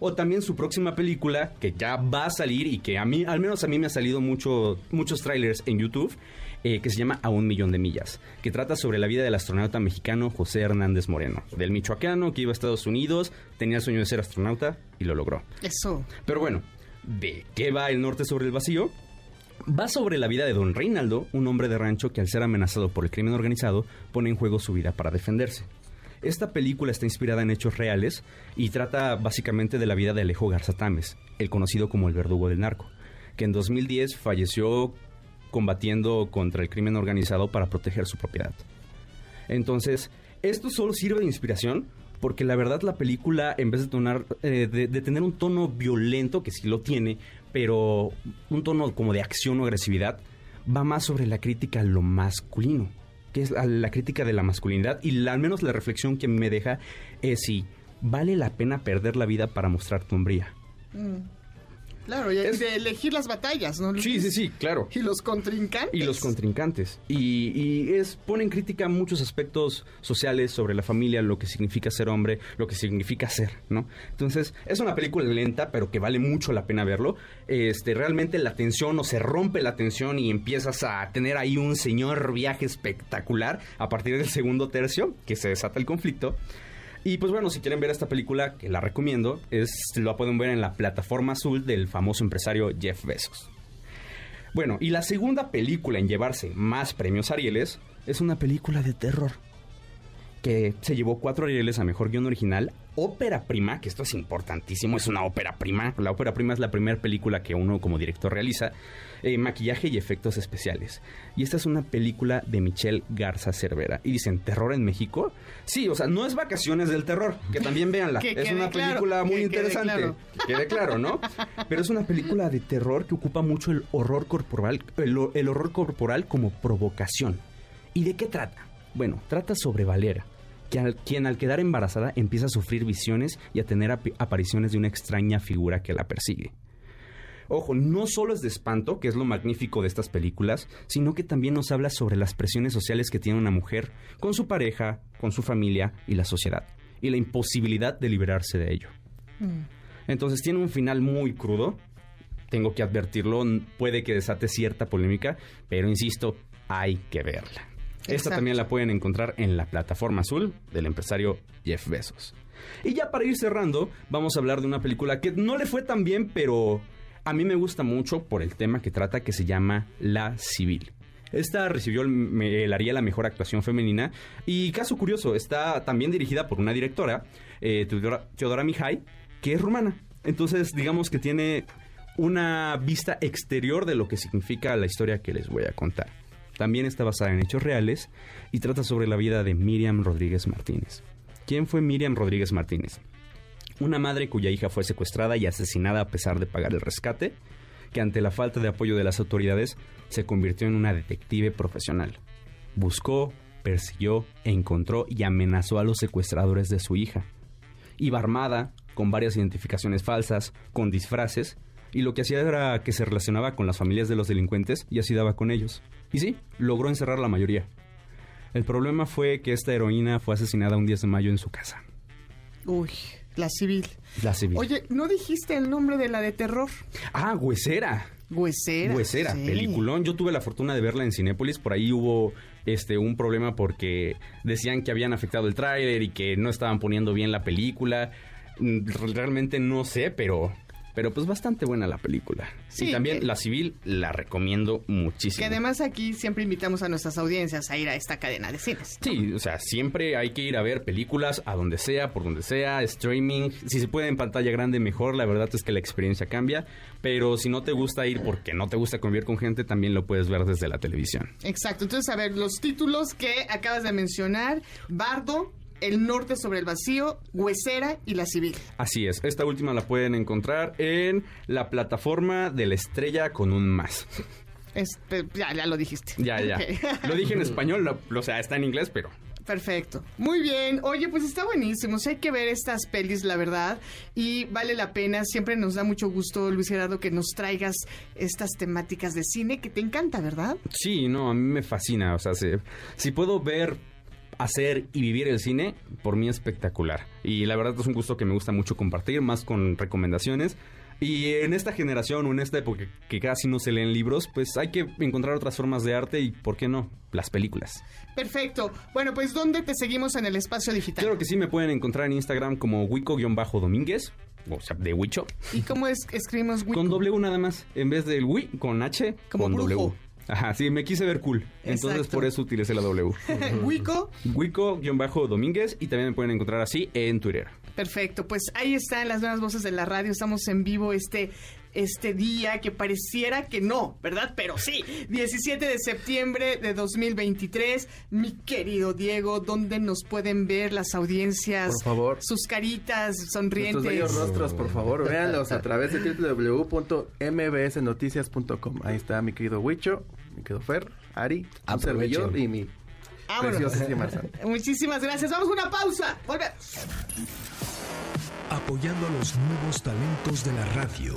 O también su próxima película, que ya va a salir y que a mí, al menos a mí me ha salido mucho, muchos trailers en YouTube, eh, que se llama A un millón de millas, que trata sobre la vida del astronauta mexicano José Hernández Moreno, del michoacano que iba a Estados Unidos, tenía el sueño de ser astronauta y lo logró. Eso. Pero bueno, ¿de qué va el norte sobre el vacío? Va sobre la vida de don Reinaldo, un hombre de rancho que al ser amenazado por el crimen organizado pone en juego su vida para defenderse. Esta película está inspirada en hechos reales y trata básicamente de la vida de Alejo Garza Tames, el conocido como el verdugo del narco, que en 2010 falleció combatiendo contra el crimen organizado para proteger su propiedad. Entonces, esto solo sirve de inspiración porque la verdad la película, en vez eh, de, de tener un tono violento, que sí lo tiene, pero un tono como de acción o agresividad, va más sobre la crítica a lo masculino, que es la, crítica de la masculinidad y la- al menos la reflexión que me deja es si vale la pena perder la vida para mostrar tu hombría. Claro, y Es- de elegir las batallas, ¿no? Sí, sí, sí, claro. Y los contrincantes. Y los contrincantes. Y, y es, pone en crítica muchos aspectos sociales sobre la familia, lo que significa ser hombre, lo que significa ser, ¿no? Entonces, es una película lenta, pero que vale mucho la pena verlo. Este, realmente la tensión o se rompe la tensión y empiezas a tener ahí un señor viaje espectacular a partir del segundo tercio, que se desata el conflicto. Y pues bueno, si quieren ver esta película, que la recomiendo, es la pueden ver en la plataforma azul del famoso empresario Jeff Bezos. Bueno, y la segunda película en llevarse más premios Arieles es una película de terror que se llevó cuatro Arieles a mejor guion original, ópera prima, que esto es importantísimo, es una ópera prima. La ópera prima es la primera película que uno como director realiza, eh, maquillaje y efectos especiales. Y esta es una película de Michelle Garza Cervera. Y dicen, ¿terror en México? Sí, o sea, no es Vacaciones del Terror, que también véanla. Que es una claro, película muy que quede interesante. claro. Que quede claro, ¿no? Pero es una película de terror que ocupa mucho el horror corporal, el, el horror corporal como provocación. ¿Y de qué trata? Bueno, trata sobre Valera, que al- quien al quedar embarazada empieza a sufrir visiones y a tener ap- apariciones de una extraña figura que la persigue. Ojo, no solo es de espanto, que es lo magnífico de estas películas, sino que también nos habla sobre las presiones sociales que tiene una mujer con su pareja, con su familia y la sociedad, y la imposibilidad de liberarse de ello. Entonces tiene un final muy crudo, tengo que advertirlo, puede que desate cierta polémica, pero insisto, hay que verla. Esta Exacto. también la pueden encontrar en la plataforma azul del empresario Jeff Bezos. Y ya para ir cerrando, vamos a hablar de una película que no le fue tan bien, pero a mí me gusta mucho por el tema que trata, que se llama La Civil. Esta recibió el, el Ariel a Mejor Actuación Femenina. Y caso curioso, está también dirigida por una directora, eh, Teodora, Teodora Mihai, que es rumana. Entonces, digamos que tiene una vista exterior de lo que significa la historia que les voy a contar. También está basada en hechos reales y trata sobre la vida de Miriam Rodríguez Martínez. ¿Quién fue Miriam Rodríguez Martínez? Una madre cuya hija fue secuestrada y asesinada a pesar de pagar el rescate, que ante la falta de apoyo de las autoridades se convirtió en una detective profesional. Buscó, persiguió, encontró y amenazó a los secuestradores de su hija. Iba armada, con varias identificaciones falsas, con disfraces, y lo que hacía era que se relacionaba con las familias de los delincuentes y así daba con ellos. Y sí, logró encerrar la mayoría. El problema fue que esta heroína fue asesinada un 10 de mayo en su casa. Uy, la civil. La civil. Oye, ¿no dijiste el nombre de la de terror? Ah, Huesera. Huesera. Huesera, sí. peliculón. Yo tuve la fortuna de verla en Cinépolis. Por ahí hubo este un problema porque decían que habían afectado el tráiler y que no estaban poniendo bien la película. Mm, Realmente no sé, pero pero pues bastante buena la película. Sí, y también que- La Civil la recomiendo muchísimo. Que además aquí siempre invitamos a nuestras audiencias a ir a esta cadena de cines. Sí, o sea, siempre hay que ir a ver películas a donde sea, por donde sea, streaming. Si se puede en pantalla grande, mejor. La verdad es que la experiencia cambia. Pero si no te gusta ir porque no te gusta convivir con gente, también lo puedes ver desde la televisión. Exacto. Entonces, a ver, los títulos que acabas de mencionar: Bardo, El Norte sobre el Vacío, Huesera y La Civil. Así es, esta última la pueden encontrar en la plataforma de la estrella con un más. Este, ya, ya lo dijiste. Ya, ya. Lo dije en español, lo- o sea, está en inglés, pero Perfecto. Muy bien. Oye, pues está buenísimo. O sea, hay que ver estas pelis, la verdad. Y vale la pena. Siempre nos da mucho gusto, Luis Gerardo, que nos traigas estas temáticas de cine que te encanta, ¿verdad? Sí, no, a mí me fascina. O sea, si, si puedo ver, hacer y vivir el cine, por mí espectacular. Y la verdad es un gusto que me gusta mucho compartir, más con recomendaciones. Y en esta generación o en esta época que casi no se leen libros, pues hay que encontrar otras formas de arte y, ¿por qué no? Las películas. Perfecto. Bueno, pues ¿dónde te seguimos en el espacio digital? Claro que sí, me pueden encontrar en Instagram como Wico-Domínguez, o sea, de Wicho, ¿Y cómo es escribimos Wico? con W nada más. En vez del Wi, con H, Como con brujo. W. Ajá, sí, me quise ver cool. Entonces Exacto. por eso utilicé la W. Wico. Wico-Domínguez y también me pueden encontrar así en Twitter. Perfecto. Pues ahí están las nuevas voces de la radio. Estamos en vivo este este día que pareciera que no, ¿verdad? Pero sí, 17 de septiembre de 2023. Mi querido Diego, ¿dónde nos pueden ver las audiencias? Por favor. Sus caritas sonrientes. bellos rostros, por favor, véanlos a través de www.mbsnoticias.com. Ahí está mi querido Huicho, mi querido Fer, Ari, un servidor y mi. Muchísimas gracias. Vamos a una pausa. Volvemos. apoyando a los nuevos talentos de la radio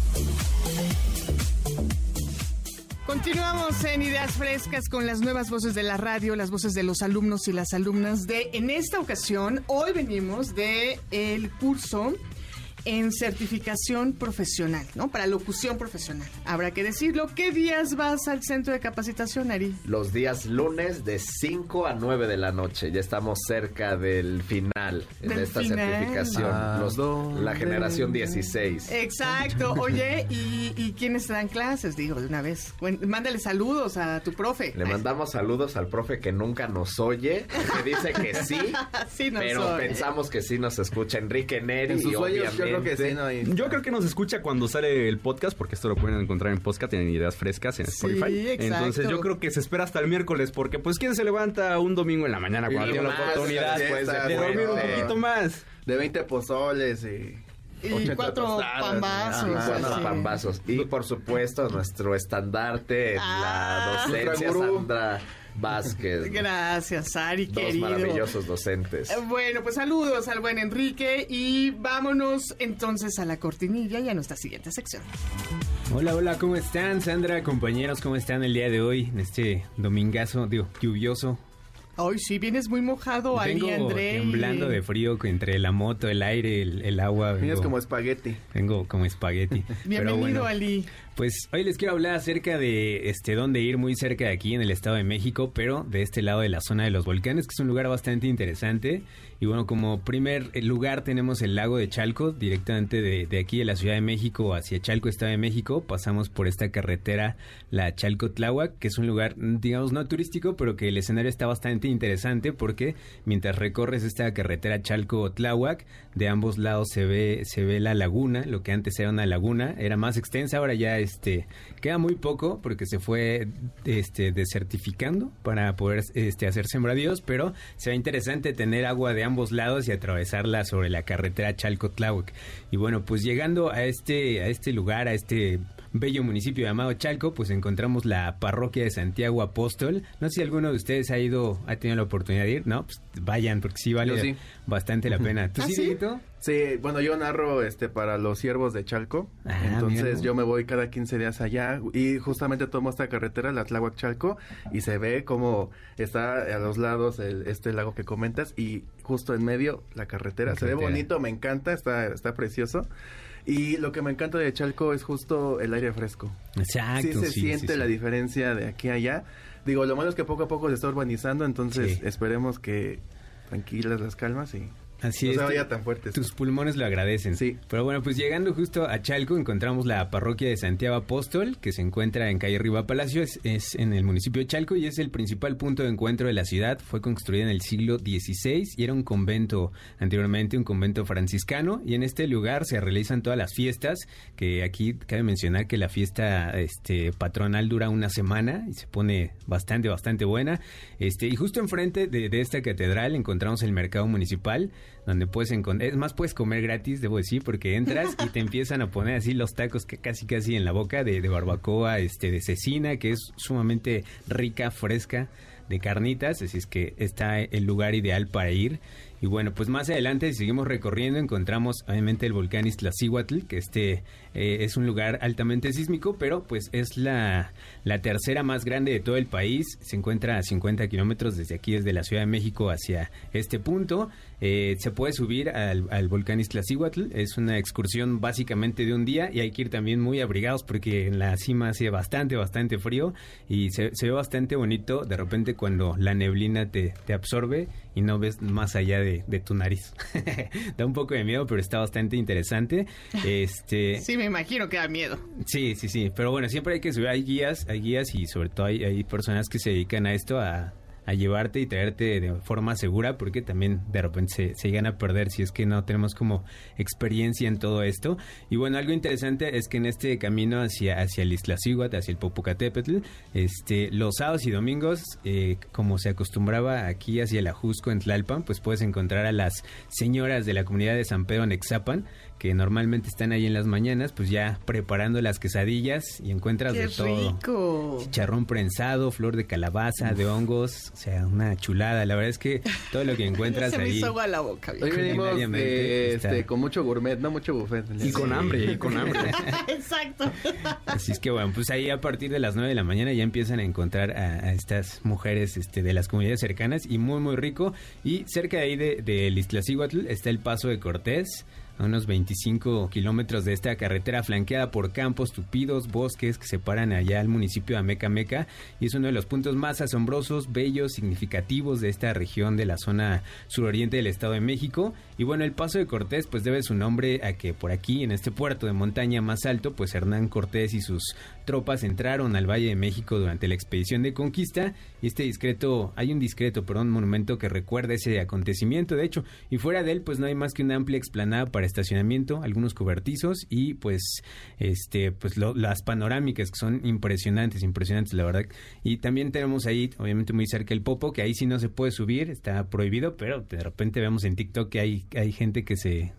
Continuamos en Ideas Frescas con las nuevas voces de la radio, las voces de los alumnos y las alumnas de, en esta ocasión, hoy venimos de el curso en certificación profesional, ¿no? Para locución profesional. Habrá que decirlo. ¿Qué días vas al centro de capacitación, Ari? Los días lunes de 5 a 9 de la noche. Ya estamos cerca del final en Del esta final. certificación. ¿A Los- dónde? la generación 16. Exacto. Oye, ¿y, y quiénes te dan clases? Digo, de una vez. Mándale saludos a tu profe. Le mandamos saludos al profe que nunca nos oye, que dice que sí, Sí nos pero oye. pensamos que sí nos escucha Enrique Neri. En sus y sueños obviamente, creo que sí, ¿no? Yo creo que nos escucha cuando sale el podcast, porque esto lo pueden encontrar en podcast, en Ideas Frescas, en Sí, Spotify. exacto. Entonces yo creo que se espera hasta el miércoles, porque pues ¿quién se levanta un domingo en la mañana cuando tiene la oportunidad después de de dormir un poquito más? De 20 pozoles y... Y 80 cuatro tostadas, pambazos. cuatro sí. pambazos. Y por supuesto, nuestro estandarte Ah. la docencia. Sandra Vázquez. Gracias, Ari, Dos querido. maravillosos docentes. Eh, Bueno, pues saludos al buen Enrique y vámonos entonces a la cortinilla y a nuestra siguiente sección. Hola, hola, ¿cómo están? Sandra, compañeros, ¿cómo están el día de hoy? En este domingazo, digo, lluvioso. Hoy sí vienes muy mojado, Ari Vengo André. temblando de frío entre la moto, el aire, el, el agua. Vienes como espagueti. vengo como espagueti. Bienvenido, bueno, Ali. Pues hoy les quiero hablar acerca de este dónde ir muy cerca de aquí en el Estado de México, pero de este lado de la zona de los volcanes, que es un lugar bastante interesante. Y bueno, como primer lugar tenemos el lago de Chalco, directamente de, aquí de la Ciudad de México hacia Chalco, Estado de México. Pasamos por esta carretera, la Chalco Tláhuac, que es un lugar, digamos, no turístico, pero que el escenario está bastante interesante porque mientras recorres esta carretera Chalco-Tláhuac, de ambos lados se ve, se ve la laguna, lo que antes era una laguna, era más extensa, ahora ya este, queda muy poco porque se fue este, desertificando para poder este, hacer sembradíos, pero se ve interesante tener agua de ambos lados y atravesarla sobre la carretera Chalco-Tláhuac. Y bueno, pues llegando a este, a este lugar, a este bello municipio llamado Chalco, pues encontramos la parroquia de Santiago Apóstol. No sé si alguno de ustedes ha ido, ha tenido la oportunidad de ir, ¿no? Pues vayan, porque sí vale sí. bastante la pena. ¿Tú ¿Ah, sí, sí? Sí, bueno, yo narro este para los siervos de Chalco. Ah, Entonces mira. yo me voy cada 15 días allá y justamente tomo esta carretera, la Tláhuac Chalco, y se ve como está a los lados el, este lago que comentas y justo en medio la carretera. La se ve bonito, me encanta, está, está precioso. Y lo que me encanta de Chalco es justo el aire fresco. Exacto. sí se sí, siente sí, sí. la diferencia de aquí a allá. Digo, lo malo es que poco a poco se está urbanizando, entonces esperemos que tranquilas las calmas y Así no es. se tu- vaya tan fuerte. Tus pulmones lo agradecen. Sí. Pero bueno, pues llegando justo a Chalco encontramos la parroquia de Santiago Apóstol, que se encuentra en calle Riva Palacio, es, es en el municipio de Chalco y es el principal punto de encuentro de la ciudad. Fue construida en el siglo XVI y era un convento anteriormente, un convento franciscano. Y en este lugar se realizan todas las fiestas, que aquí cabe mencionar que la fiesta este, patronal dura una semana y se pone bastante, bastante buena. Este, y justo enfrente de, de esta catedral encontramos el mercado municipal, donde puedes encontrar, es más, puedes comer gratis, debo decir, porque entras y te empiezan a poner así los tacos que casi casi en la boca de, barbacoa, este, de cecina, que es sumamente rica, fresca, de carnitas, así es que está el lugar ideal para ir. Y bueno, pues más adelante, si seguimos recorriendo, encontramos obviamente el volcán Iztaccíhuatl, que este eh, es un lugar altamente sísmico, pero pues es la, la tercera más grande de todo el país. Se encuentra a 50 kilómetros desde aquí, desde la Ciudad de México hacia este punto. Eh, se puede subir al, al volcán Iztaccíhuatl. Es una excursión básicamente de un día y hay que ir también muy abrigados porque en la cima hace bastante, bastante frío y se, se ve bastante bonito de repente cuando la neblina te, te absorbe y no ves más allá de, de tu nariz. da un poco de miedo, pero está bastante interesante. Este, Sí, me imagino que da miedo. Sí, sí, sí. Pero bueno, siempre hay que subir. Hay guías, hay guías y sobre todo hay, hay personas que se dedican a esto, a, a llevarte y traerte de forma segura, porque también de repente se, llegan a perder si es que no tenemos como experiencia en todo esto. Y bueno, algo interesante es que en este camino hacia, hacia el Iztaccíhuatl, hacia el Popocatépetl, este, los sábados y domingos, eh, como se acostumbraba aquí hacia el Ajusco en Tlalpan, pues puedes encontrar a las señoras de la comunidad de San Pedro en Exapan, que normalmente están ahí en las mañanas, pues ya preparando las quesadillas y encuentras ¡Qué de todo. rico! Chicharrón prensado, flor de calabaza, de hongos, o sea, una chulada. La verdad es que todo lo que encuentras Se me ahí. hizo agua la boca. Hoy venimos de, este, con mucho gourmet, no mucho buffet. Y con hambre, y con hambre. Exacto. Así es que bueno, pues ahí a partir de las 9 de la mañana ya empiezan a encontrar a, a estas mujeres este, de las comunidades cercanas y muy muy rico. Y cerca de ahí de, del Iztaccíhuatl está el Paso de Cortés, a unos 25 kilómetros de esta carretera flanqueada por campos tupidos, bosques que separan allá al municipio de Ameca Meca y es uno de los puntos más asombrosos, bellos, significativos de esta región de la zona suroriente del Estado de México. Y bueno, el Paso de Cortés pues debe su nombre a que por aquí, en este puerto de montaña más alto, pues Hernán Cortés y sus tropas entraron al Valle de México durante la expedición de conquista y este discreto, hay un discreto, perdón, monumento que recuerda ese acontecimiento, de hecho, y fuera de él pues no hay más que una amplia explanada para estacionamiento, algunos cobertizos y pues este pues lo- las panorámicas que son impresionantes, impresionantes la verdad. Y también tenemos ahí obviamente muy cerca el Popo, que ahí sí no se puede subir, está prohibido, pero de repente vemos en TikTok que hay hay gente que se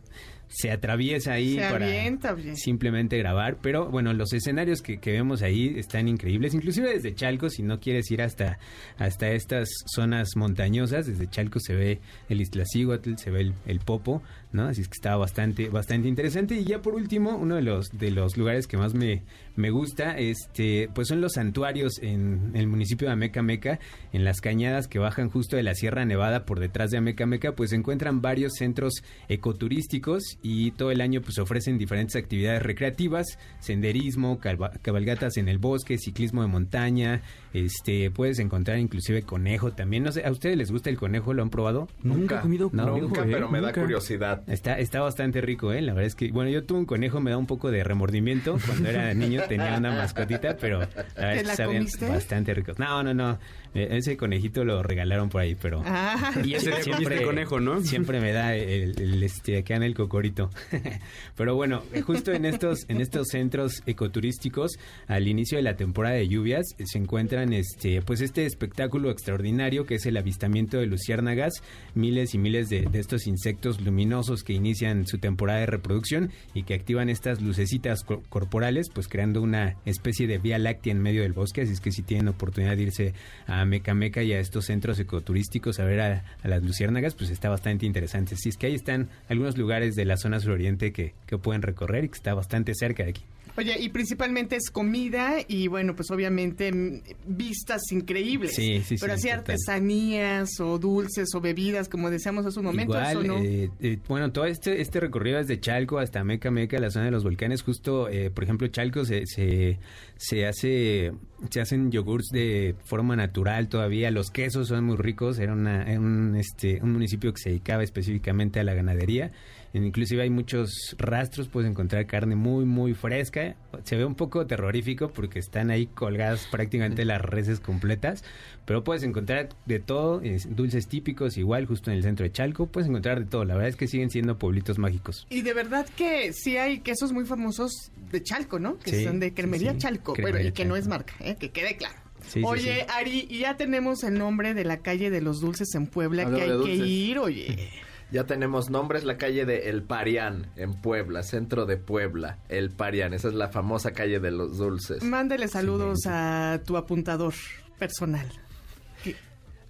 se atraviesa ahí Se para avienta, simplemente grabar, pero bueno, los escenarios que, que vemos ahí están increíbles, inclusive desde Chalco, si no quieres ir hasta, hasta estas zonas montañosas, desde Chalco se ve el Iztaccíhuatl, se ve el, el Popo, ¿no? Así es que está bastante, bastante interesante. Y ya por último, uno de los, de los lugares que más me, me gusta, este, pues son los santuarios en el municipio de Ameca Meca, en las cañadas que bajan justo de la Sierra Nevada por detrás de Ameca Meca, pues se encuentran varios centros ecoturísticos y todo el año pues ofrecen diferentes actividades recreativas, senderismo, cabalgatas en el bosque, ciclismo de montaña, este puedes encontrar inclusive conejo también. No sé, ¿a ustedes les gusta el conejo? ¿Lo han probado? Nunca he comido No, conejo, Nunca, ¿eh? pero me da Nunca. curiosidad. Está, está bastante rico, ¿eh? La verdad es que, bueno, yo tuve un conejo, me da un poco de remordimiento. Cuando era niño tenía una mascotita, pero la bastante ricos. No, no, no. Eh, Ese conejito lo regalaron por ahí, pero... Ah, Y ese día comiste conejo, ¿no? Siempre me da el, el, este, acá en el cocorito. Pero bueno, justo en estos, en estos centros ecoturísticos, al inicio de la temporada de lluvias, eh, se encuentran este, pues este espectáculo extraordinario que es el avistamiento de luciérnagas, miles y miles de, de estos insectos luminosos que inician su temporada de reproducción y que activan estas lucecitas co- corporales, pues creando una especie de vía láctea en medio del bosque. Así es que si tienen oportunidad de irse a Meca Meca y a estos centros ecoturísticos a ver a, a las luciérnagas, pues está bastante interesante. Si es que ahí están algunos lugares de la zona suroriente que, que pueden recorrer y que está bastante cerca de aquí. Oye, y principalmente es comida y bueno, pues obviamente mm, vistas increíbles. Sí, sí, sí, Pero así total. artesanías o dulces o bebidas, como decíamos hace un momento, Igual, ¿eso no? eh, eh, bueno, todo este, este recorrido desde Chalco hasta Meca Meca, la zona de los volcanes, justo, eh, por ejemplo, Chalco se, se, se hace, se hacen yogurts de forma natural todavía, los quesos son muy ricos, era, una, era un, este, un municipio que se dedicaba específicamente a la ganadería, inclusive hay muchos rastros, puedes encontrar carne muy, muy fresca, se ve un poco terrorífico porque están ahí colgadas prácticamente las reses completas, pero puedes encontrar de todo, dulces típicos, igual justo en el centro de Chalco, puedes encontrar de todo, la verdad es que siguen siendo pueblitos mágicos. Y de verdad que sí hay quesos muy famosos de Chalco, ¿no? Que Sí, son de Cremería sí, sí. Chalco. Cremería bueno, y que no es marca, ¿eh? que quede claro. Sí, oye, sí. Ari, y ya tenemos el nombre de la calle de los dulces en Puebla, Hablando que hay que ir, oye. Ya tenemos nombres, la calle de El Parián en Puebla, centro de Puebla. El Parián, esa es la famosa calle de los dulces. Mándale saludos a tu apuntador personal.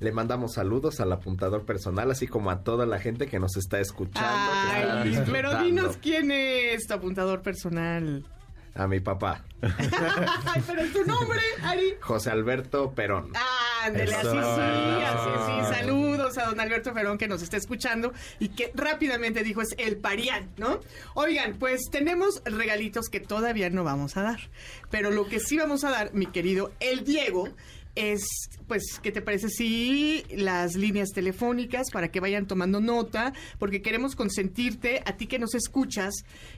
Le mandamos saludos al apuntador personal, así como a toda la gente que nos está escuchando. que está Ay, pero dinos quién es tu apuntador personal. A mi papá, Ay, pero tu nombre, Ari. José Alberto Perón. Así sí, así sí. Saludos a don Alberto Ferón que nos está escuchando y que rápidamente dijo es el parián, ¿no? Oigan, pues tenemos regalitos que todavía no vamos a dar. Pero lo que sí vamos a dar, mi querido El Diego, es, pues, ¿qué te parece si las líneas telefónicas para que vayan tomando nota? Porque queremos consentirte a ti que nos escuchas,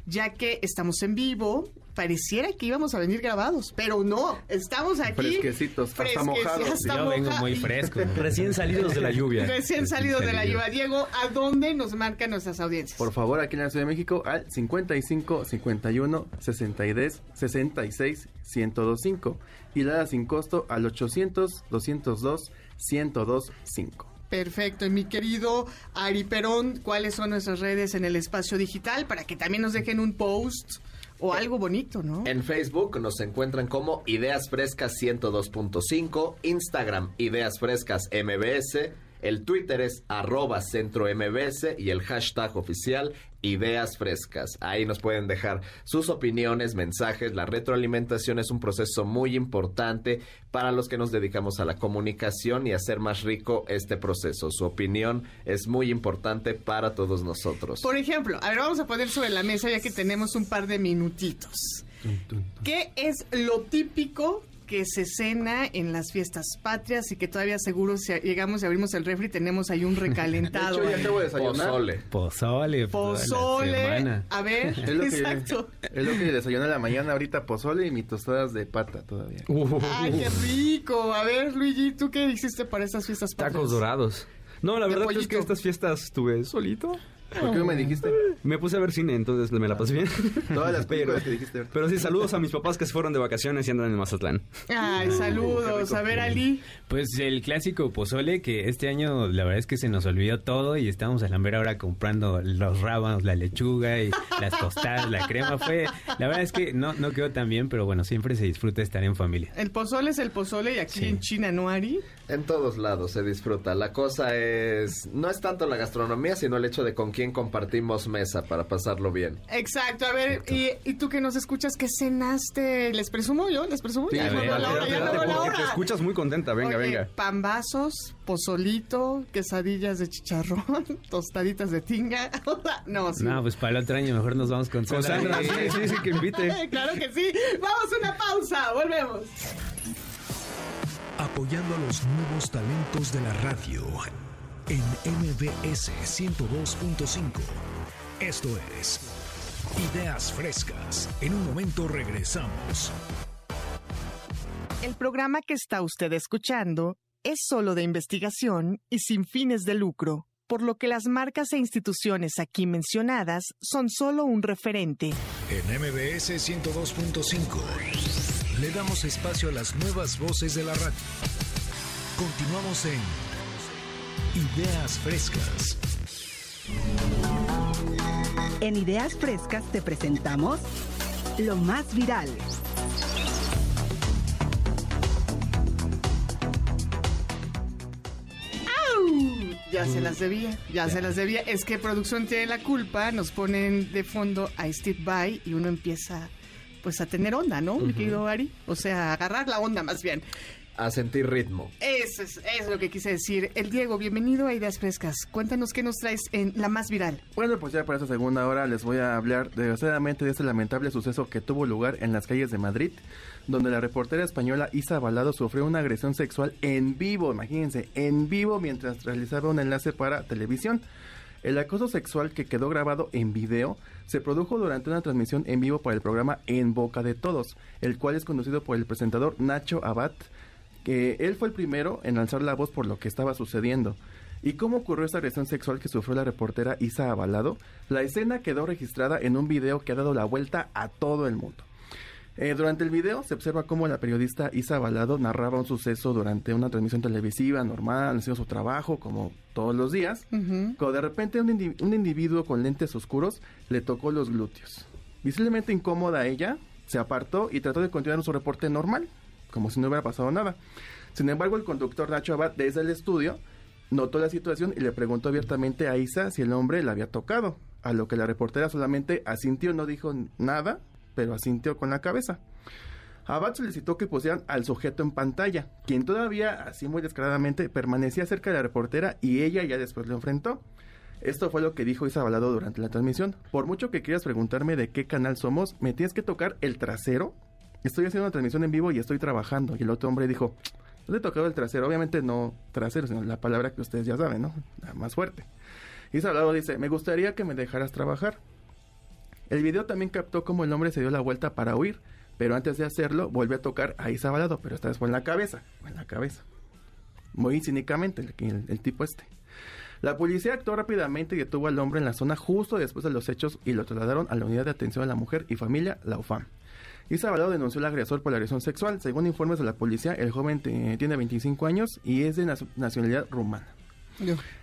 ya que estamos en vivo. Pareciera que íbamos a venir grabados, pero no, estamos aquí. Fresquecitos, hasta mojados. hasta Yo vengo muy fresco. Recién salidos de la lluvia. Recién salido de la lluvia. Diego, ¿a dónde nos marcan nuestras audiencias? Por favor, aquí en la Ciudad de México al 55 51 63 66 1025 y la da sin costo al 800 202 1025. Perfecto. Y mi querido Ari Perón, ¿cuáles son nuestras redes en el espacio digital? Para que también nos dejen un post o algo bonito, ¿no? En Facebook nos encuentran como Ideas Frescas 102.5, Instagram Ideas Frescas MBS, el Twitter es arroba centro MBS y el hashtag oficial Ideas Frescas. Ahí nos pueden dejar sus opiniones, mensajes. La retroalimentación es un proceso muy importante para los que nos dedicamos a la comunicación y hacer más rico este proceso. Su opinión es muy importante para todos nosotros. Por ejemplo, a ver, vamos a poner sobre la mesa ya que tenemos un par de minutitos. ¿Qué es lo típico que se cena en las fiestas patrias y que todavía seguro si llegamos y abrimos el refri tenemos ahí un recalentado? De hecho, ya acabo de desayunar. Pozole. Pozole. la Pozole. A ver, Es lo, que, exacto. es lo que desayuné en la mañana ahorita, pozole y mis tostadas de pata todavía. Ay, qué rico. A ver, Luigi, ¿tú qué hiciste para estas fiestas patrias? Tacos dorados. No, la De verdad es que estas fiestas estuve solito. ¿Por qué no me dijiste? Me puse a ver cine, entonces me la pasé bien. Todas las películas pero, que dijiste ahorita. pero sí, saludos a mis papás que se fueron de vacaciones y andan en Mazatlán. Ay, saludos. A ver, Ali. Pues el clásico pozole que este año la verdad es que se nos olvidó todo y estamos a la mera hora comprando los rábanos, la lechuga y las tostadas, la crema. Fue, la verdad es que no, no quedó tan bien, pero bueno, siempre se disfruta estar en familia. El pozole es el pozole y aquí Sí. en China, ¿no, Ari? En todos lados se disfruta. La cosa es, no es tanto la gastronomía, sino el hecho de con quién quién compartimos mesa para pasarlo bien. Exacto, a ver, y, y tú que nos escuchas, ¿qué cenaste? ¿Les presumo yo? ¿Les presumo? Sí, ya no ver, no te escuchas muy contenta. Venga, Oye, venga. Pambazos, pozolito, quesadillas de chicharrón, tostaditas de tinga. no, sí. No, pues para el otro año mejor nos vamos con Con Sandra. Sandra, sí, sí, sí, que invite. claro que sí. Vamos a una pausa, volvemos. Apoyando a los nuevos talentos de la radio en MBS 102.5. Esto es Ideas Frescas. En un momento regresamos. El programa que está usted escuchando es solo de investigación y sin fines de lucro, por lo que las marcas e instituciones aquí mencionadas son solo un referente. En MBS 102.5 le damos espacio a las nuevas voces de la radio. Continuamos en Ideas Frescas. En Ideas Frescas te presentamos lo más viral. Ya se las debía, ya, se las debía. Es que producción tiene la culpa, nos ponen de fondo a Steve Vai y uno empieza pues a tener onda, ¿no, mi querido Ari? O sea, a agarrar la onda más bien. A sentir ritmo. Eso es, es lo que quise decir. El Diego, bienvenido a Ideas Frescas. Cuéntanos qué nos traes en la más viral. Bueno, pues ya para esta segunda hora les voy a hablar desgraciadamente de este lamentable suceso que tuvo lugar en las calles de Madrid, donde la reportera española Isa Balado sufrió una agresión sexual en vivo, imagínense, en vivo mientras realizaba un enlace para televisión. El acoso sexual que quedó grabado en video se produjo durante una transmisión en vivo para el programa En Boca de Todos, el cual es conducido por el presentador Nacho Abad, que él fue el primero en alzar la voz por lo que estaba sucediendo. ¿Y cómo ocurrió esta agresión sexual que sufrió la reportera Isa Avalado? La escena quedó registrada en un video que ha dado la vuelta a todo el mundo. Eh, durante el video se observa cómo la periodista Isa Avalado narraba un suceso durante una transmisión televisiva normal, haciendo su trabajo como todos los días, cuando de repente un, un individuo con lentes oscuros le tocó los glúteos. Visiblemente incómoda a ella, se apartó y trató de continuar su reporte normal, como si no hubiera pasado nada. Sin embargo, el conductor Nacho Abad, desde el estudio, notó la situación y le preguntó abiertamente a Isa si el hombre la había tocado, a lo que la reportera solamente asintió, no dijo nada, pero asintió con la cabeza. Abad solicitó que pusieran al sujeto en pantalla, quien todavía, así muy descaradamente, permanecía cerca de la reportera y ella ya después lo enfrentó. Esto fue lo que dijo Isa Balado durante la transmisión. Por mucho que quieras preguntarme de qué canal somos, ¿me tienes que tocar el trasero? Estoy haciendo una transmisión en vivo y estoy trabajando. Y el otro hombre dijo, he tocado el trasero. Obviamente no trasero, sino la palabra que ustedes ya saben, ¿no? La más fuerte. Isa Balado dice, me gustaría que me dejaras trabajar. El video también captó cómo el hombre se dio la vuelta para huir, pero antes de hacerlo volvió a tocar a Isa Balado, pero esta vez fue en la cabeza, en la cabeza. Muy cínicamente el- el tipo este. La policía actuó rápidamente y detuvo al hombre en la zona justo después de los hechos y lo trasladaron a la unidad de atención a la mujer y familia, la UFAM. Isa Balado denunció al agresor por la agresión sexual. Según informes de la policía, el joven tiene 25 años y es de nac- nacionalidad rumana.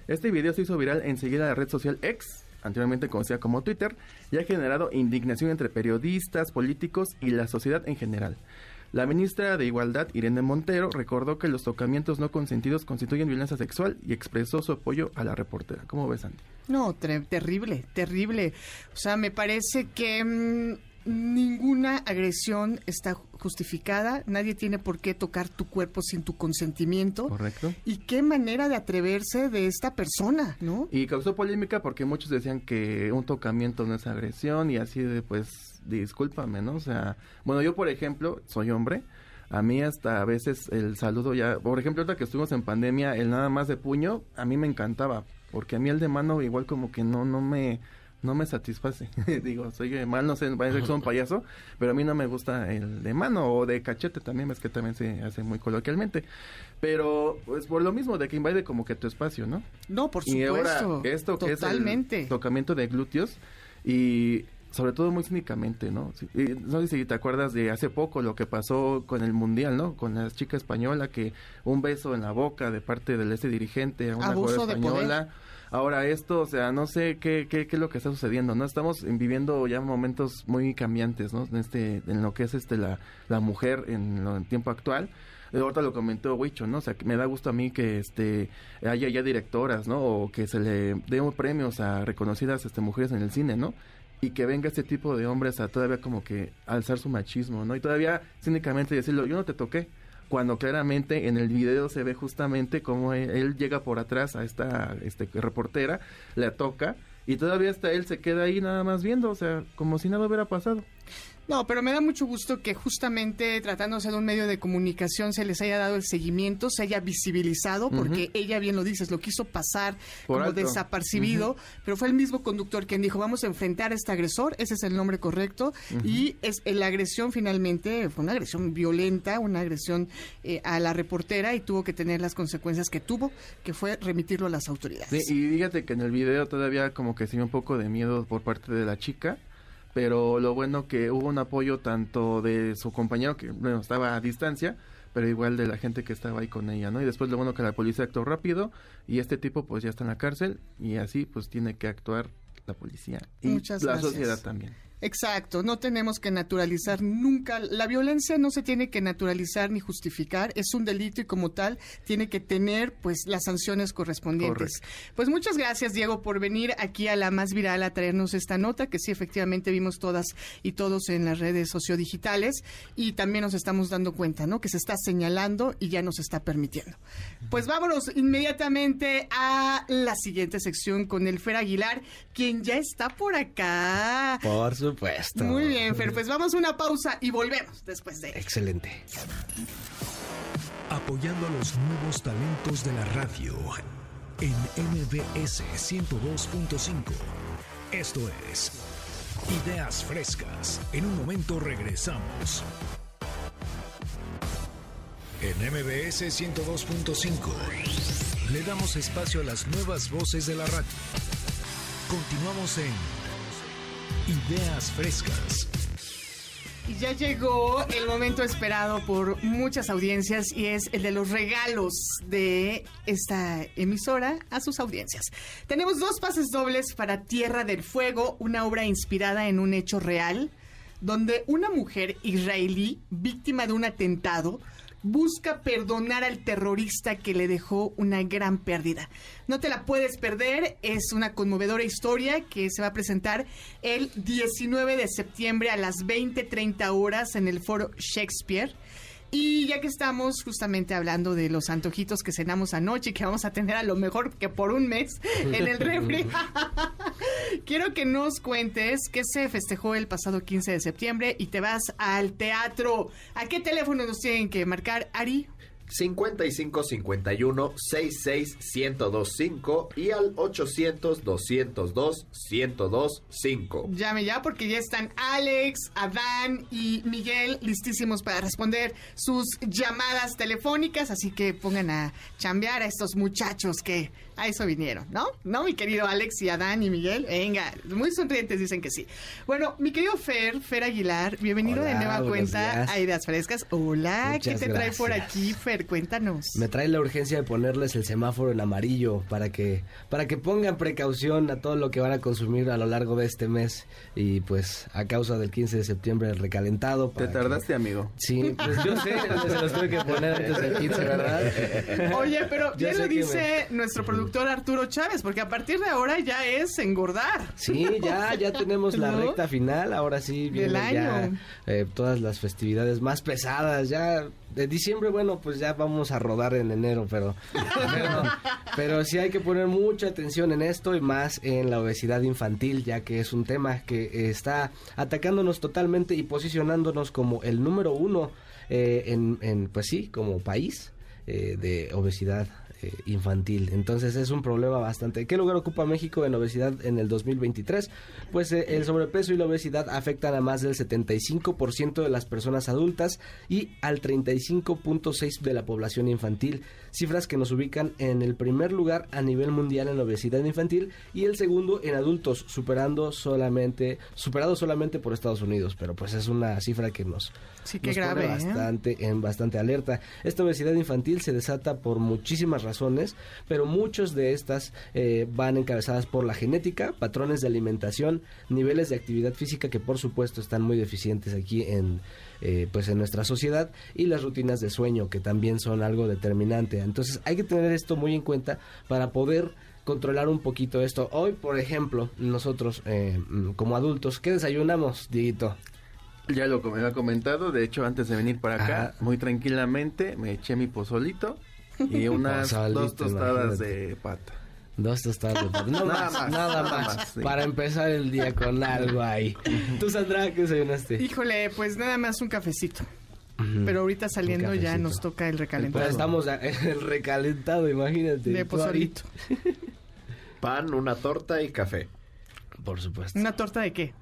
Este video se hizo viral enseguida en la red social X, anteriormente conocida como Twitter, y ha generado indignación entre periodistas, políticos y la sociedad en general. La ministra de Igualdad, Irene Montero, recordó que los tocamientos no consentidos constituyen violencia sexual y expresó su apoyo a la reportera. ¿Cómo ves, Andy? No, terrible, terrible. O sea, me parece que mm, ninguna agresión está justificada. Nadie tiene por qué tocar tu cuerpo sin tu consentimiento. ¿Correcto? Y qué manera de atreverse de esta persona, ¿no? Y causó polémica porque muchos decían que un tocamiento no es agresión y así de, pues, discúlpame, ¿no? O sea, bueno, yo, por ejemplo, soy hombre. A mí hasta a veces el saludo ya, por ejemplo, ahorita que estuvimos en pandemia, el nada más de puño, a mí me encantaba, porque a mí el de mano igual como que no, no me, no me satisface. Digo, soy de mano, no sé, parece que soy un payaso, pero a mí no me gusta el de mano o de cachete también, es que también se hace muy coloquialmente. Pero, pues por lo mismo, de que invade como que tu espacio, ¿no? No, por Y ahora, supuesto. esto que Totalmente. es el tocamiento de glúteos y sobre todo muy cínicamente, ¿no? Sí, y no sé si te acuerdas de hace poco lo que pasó con el Mundial, ¿no? Con la chica española que un beso en la boca de parte del este dirigente a una Abuso jugadora de poder. Ahora esto, o sea, no sé qué, qué, qué es lo que está sucediendo, ¿no? Estamos en- viviendo ya momentos muy cambiantes, ¿no? En, este, en lo que es este la, la mujer en, lo- en tiempo actual. Eh, Ahorita lo comentó Huicho, ¿no? O sea, que me da gusto a mí que este haya ya directoras, ¿no? O que se le den premios a reconocidas este, mujeres en el cine, ¿no? Y que venga este tipo de hombres a todavía como que alzar su machismo, ¿no? Y todavía cínicamente decirlo, yo no te toqué. Cuando claramente en el video se ve justamente cómo él, él llega por atrás a esta este, reportera, le toca y todavía hasta él se queda ahí nada más viendo, o sea, como si nada hubiera pasado. No, pero me da mucho gusto que justamente tratándose de un medio de comunicación se les haya dado el seguimiento, se haya visibilizado, porque ella bien lo dices, lo quiso pasar Por como alto. desapercibido, pero fue el mismo conductor quien dijo, vamos a enfrentar a este agresor, ese es el nombre correcto, y es la agresión finalmente fue una agresión violenta, una agresión eh, a la reportera y tuvo que tener las consecuencias que tuvo, que fue remitirlo a las autoridades. Sí, y fíjate que en el video todavía como que se vio un poco de miedo por parte de la chica, pero lo bueno que hubo un apoyo tanto de su compañero que bueno, estaba a distancia, pero igual de la gente que estaba ahí con ella, ¿no? Y después lo bueno que la policía actuó rápido y este tipo pues ya está en la cárcel y así pues tiene que actuar la policía y Muchas la gracias. sociedad también. Exacto, no tenemos que naturalizar nunca, la violencia no se tiene que naturalizar ni justificar, es un delito y como tal tiene que tener pues las sanciones correspondientes. Pues muchas gracias Diego por venir aquí a la más viral a traernos esta nota que sí efectivamente vimos todas y todos en las redes sociodigitales y también nos estamos dando cuenta, ¿no? Que se está señalando y ya nos está permitiendo. Pues vámonos inmediatamente a la siguiente sección con el Fer Aguilar, quien ya está por acá. Por supuesto. Muy bien, Fer, pues vamos a una pausa y volvemos después de él. Excelente. Apoyando a los nuevos talentos de la radio en MBS 102.5. Esto es Ideas Frescas. En un momento regresamos. En MBS 102.5 le damos espacio a las nuevas voces de la radio. Continuamos en Ideas Frescas. Y ya llegó el momento esperado por muchas audiencias y es el de los regalos de esta emisora a sus audiencias. Tenemos dos pases dobles para Tierra del Fuego, una obra inspirada en un hecho real, donde una mujer israelí, víctima de un atentado, busca perdonar al terrorista que le dejó una gran pérdida. No te la puedes perder, es una conmovedora historia que se va a presentar el 19 de septiembre a las 20:30 horas en el foro Shakespeare. Y ya que estamos justamente hablando de los antojitos que cenamos anoche y que vamos a tener a lo mejor que por un mes en el refri, quiero que nos cuentes qué se festejó el pasado 15 de septiembre y te vas al teatro. ¿A qué teléfono nos tienen que marcar, Ari? 55 51 66 1025 y al 800 202 1025. Llame ya porque ya están Alex, Adán y Miguel listísimos para responder sus llamadas telefónicas, así que pongan a chambear a estos muchachos que a eso vinieron, ¿no? ¿No, mi querido Alex y Adán y Miguel? Venga, muy sonrientes dicen que sí. Bueno, mi querido Fer, Fer Aguilar, bienvenido de nueva cuenta días. a Ideas Frescas. Hola, ¿qué te trae por aquí, Fer? Cuéntanos. Me trae la urgencia de ponerles el semáforo en amarillo para que para que pongan precaución a todo lo que van a consumir a lo largo de este mes y pues a causa del 15 de septiembre el recalentado. Te tardaste, que- amigo. Sí, pues yo sé, se los tuve que poner antes del 15, ¿verdad? Oye, pero Ya lo dice nuestro productor Arturo Chávez, porque a partir de ahora ya es engordar. Sí, ya, ya tenemos la ¿No? recta final. Ahora sí vienen ya eh, todas las festividades más pesadas. Ya de diciembre, bueno, pues ya vamos a rodar en enero, pero, pero, pero sí hay que poner mucha atención en esto y más en la obesidad infantil, ya que es un tema que está atacándonos totalmente y posicionándonos como el número uno eh, en, en, pues sí, como país eh, de obesidad eh, infantil. Entonces es un problema bastante. ¿Qué lugar ocupa México en obesidad en el 2023? Pues eh, el sobrepeso y la obesidad afectan a más del 75% de las personas adultas y al 35.6% de la población infantil. Cifras que nos ubican en el primer lugar a nivel mundial en obesidad infantil y el segundo en adultos, superando solamente, superado solamente por Estados Unidos. Pero pues es una cifra que nos, Sí, nos pone grave, ¿eh? bastante, en bastante alerta. Esta obesidad infantil se desata por muchísimas razones, pero muchos de estas eh, van encabezadas por la genética, patrones de alimentación, niveles de actividad física que por supuesto están muy deficientes aquí en eh, pues en nuestra sociedad y las rutinas de sueño que también son algo determinante. Entonces hay que tener esto muy en cuenta para poder controlar un poquito esto. Hoy, por ejemplo, nosotros eh, como adultos, ¿qué desayunamos, Dieguito? Ya lo había comentado, de hecho antes de venir para acá, Ajá. muy tranquilamente me eché mi pozolito y unas Pozolito, dos tostadas imagínate. de pata. Dos tostadas de. No Nada más, más, nada más. más, sí. Para empezar el día con algo ahí. ¿Tú, Sandra, qué desayunaste? Híjole, pues nada más un cafecito. Pero ahorita saliendo ya nos toca el Pues recalentado. estamos a- el recalentado, imagínate. de pozolito. Pan, una torta y café. Por supuesto. ¿Una torta de qué?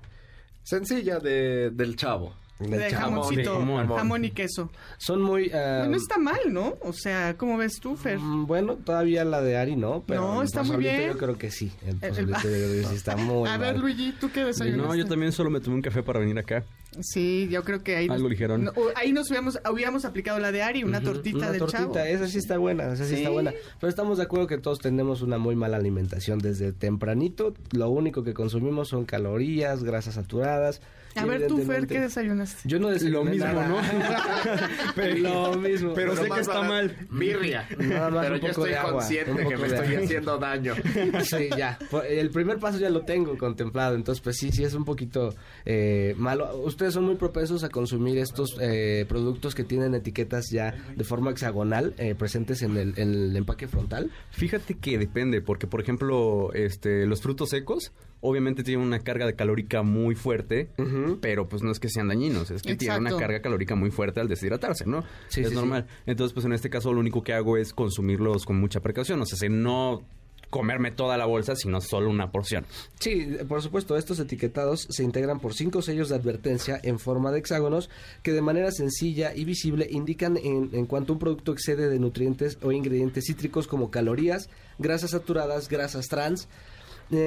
Sencilla de, del chavo. De jamoncito, de jamón. jamón y queso. Son muy... No está mal, ¿no? O sea, ¿cómo ves tú, Fer? mm, Bueno, todavía la de Ari no, pero No, está muy bien. Yo creo que sí. El El- el- sí está muy A ver, mal. Luigi, ¿tú qué desayunaste? No, yo también solo me tomé un café para venir acá. Sí, yo creo que ahí... Algo ligerón. no, ahí nos hubiéramos, hubiéramos aplicado la de Ari, una Ujú, tortita una del tortita, chavo. esa sí está buena, esa sí, está buena. Pero estamos de acuerdo que todos tenemos una muy mala alimentación desde tempranito. Lo único que consumimos son calorías, grasas saturadas. A ver, tú, Fer, ¿qué desayunaste? Yo no desayuné Lo mismo, nada. ¿no? Pero lo mismo. Pero sé que está mal. Birria. Nada más Pero un yo estoy de agua, consciente que me estoy agua. haciendo daño. Sí, ya. El primer paso ya lo tengo contemplado, entonces pues sí, sí es un poquito eh, malo. Ustedes son muy propensos a consumir estos eh, productos que tienen etiquetas ya de forma hexagonal eh, presentes en el, en el empaque frontal. Fíjate que depende, porque por ejemplo, este, los frutos secos obviamente tienen una carga calórica muy fuerte, pero pues no es que sean dañinos, es que tienen una carga calórica muy fuerte al deshidratarse, ¿no? Sí, es sí, normal. Entonces, pues en este caso lo único que hago es consumirlos con mucha precaución, o sea, si no comerme toda la bolsa, sino solo una porción. Sí, por supuesto, estos etiquetados se integran por cinco sellos de advertencia en forma de hexágonos que de manera sencilla y visible indican en, en cuanto un producto excede de nutrientes o ingredientes cítricos como calorías, grasas saturadas, grasas trans,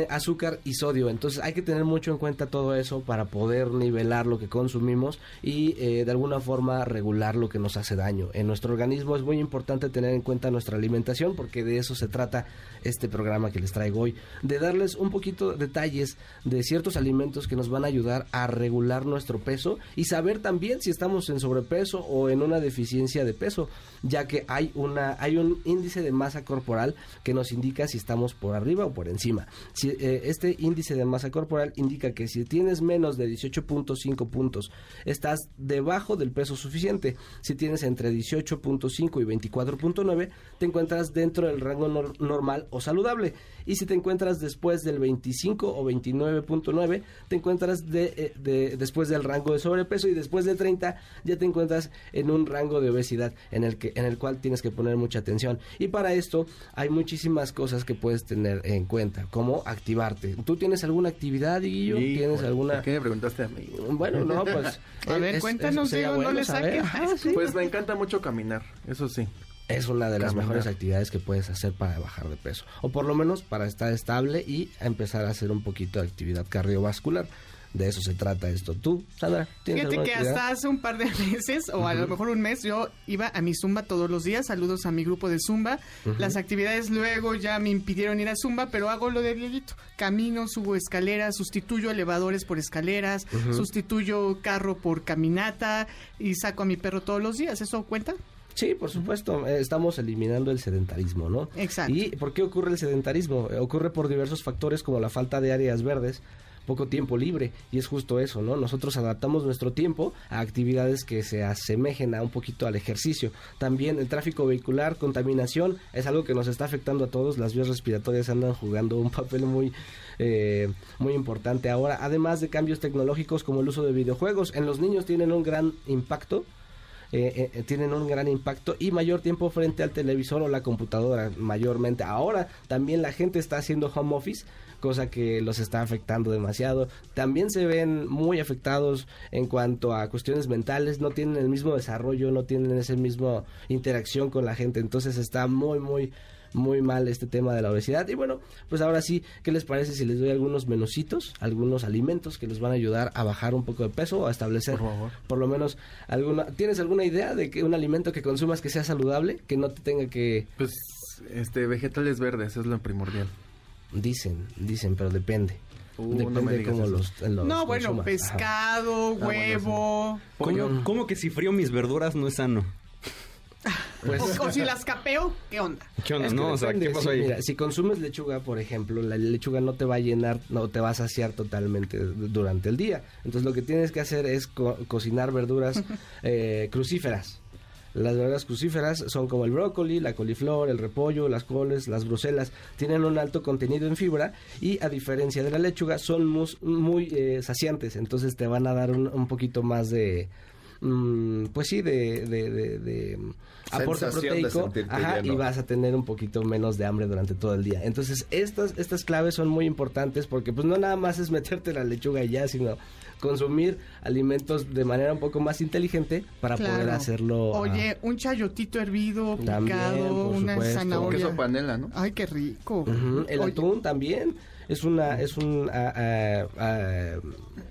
azúcar y sodio. Entonces hay que tener mucho en cuenta todo eso para poder nivelar lo que consumimos y eh, de alguna forma regular lo que nos hace daño. En nuestro organismo es muy importante tener en cuenta nuestra alimentación porque de eso se trata este programa que les traigo hoy. De darles un poquito de detalles de ciertos alimentos que nos van a ayudar a regular nuestro peso y saber también si estamos en sobrepeso o en una deficiencia de peso, ya que hay una hay un índice de masa corporal que nos indica si estamos por arriba o por encima. Si, eh, este índice de masa corporal indica que si tienes menos de 18.5 puntos, estás debajo del peso suficiente. Si tienes entre 18.5 y 24.9, te encuentras dentro del rango nor- normal o saludable. Y si te encuentras después del 25 o 29.9, te encuentras de, eh, de- después del rango de sobrepeso y después de 30 ya te encuentras en un rango de obesidad en el que en el cual tienes que poner mucha atención. Y para esto hay muchísimas cosas que puedes tener en cuenta, como activarte. ¿Tú tienes alguna actividad, Guillo? ¿Tienes alguna ¿por ¿Qué me preguntaste a mí? Bueno, no, pues A ver, es- cuéntanos, es- Diego, no bueno le saques. Ajá, sí. Pues me encanta mucho caminar, eso sí. Es una de las Caminar. mejores actividades que puedes hacer para bajar de peso. O por lo menos para estar estable y empezar a hacer un poquito de actividad cardiovascular. De eso se trata esto. ¿Tú, Sandra, Fíjate que actividad? hasta hace un par de meses, o a lo mejor un mes, yo iba a mi Zumba todos los días. Saludos a mi grupo de Zumba. Las actividades luego ya me impidieron ir a Zumba, pero hago lo de Dieguito. Camino, subo escaleras, sustituyo elevadores por escaleras, sustituyo carro por caminata y saco a mi perro todos los días. ¿Eso cuenta? Sí, por supuesto. eh, Estamos eliminando el sedentarismo, ¿no? Exacto. ¿Y por qué ocurre el sedentarismo? Eh, Ocurre por diversos factores como la falta de áreas verdes, poco tiempo libre, y es justo eso, ¿no? Nosotros adaptamos nuestro tiempo a actividades que se asemejen a un poquito al ejercicio. También el tráfico vehicular, contaminación, es algo que nos está afectando a todos. Las vías respiratorias andan jugando un papel muy, eh, muy importante ahora, además de cambios tecnológicos como el uso de videojuegos. En los niños tienen un gran impacto eh, eh, tienen un gran impacto y mayor tiempo frente al televisor o la computadora mayormente. Ahora también la gente está haciendo home office, cosa que los está afectando demasiado. También se ven muy afectados en cuanto a cuestiones mentales, no tienen el mismo desarrollo, no tienen esa misma interacción con la gente, entonces está muy, muy muy mal este tema de la obesidad. Y bueno, pues ahora sí, ¿qué les parece si les doy algunos menucitos, algunos alimentos que les van a ayudar a bajar un poco de peso o a establecer Por favor. por lo menos alguna ¿Tienes alguna idea de que un alimento que consumas que sea saludable, que no te tenga que Pues Este, vegetales verdes es lo primordial. Dicen, dicen, pero depende. Uh, depende no cómo los, los No, bueno, consumas. Pescado, bueno, huevo. ¿Cómo, cómo que si frío mis verduras no es sano? Pues, O, o si las capeo, ¿qué onda? ¿Qué onda? Es que no, o sea, depende, ¿qué pasó sí, ahí? mira, si consumes lechuga, por ejemplo, la lechuga no te va a llenar, no te va a saciar totalmente durante el día. Entonces lo que tienes que hacer es co- cocinar verduras eh, crucíferas. Las verduras crucíferas son como el brócoli, la coliflor, el repollo, las coles, las bruselas. Tienen un alto contenido en fibra y a diferencia de la lechuga son mus- muy eh, saciantes. Entonces te van a dar un, un poquito más de... mm, pues sí, de, de, de- de, mm, aporte proteico. Ajá, y vas a tener un poquito menos de hambre durante todo el día. Entonces, estas, estas claves son muy importantes porque pues no nada más es meterte la lechuga y ya, sino consumir alimentos de manera un poco más inteligente para poder hacerlo. ah, Oye, un chayotito hervido, picado, una supuesto. zanahoria. Queso panela, ¿no? Ay, qué rico. El Oye, atún también es una es un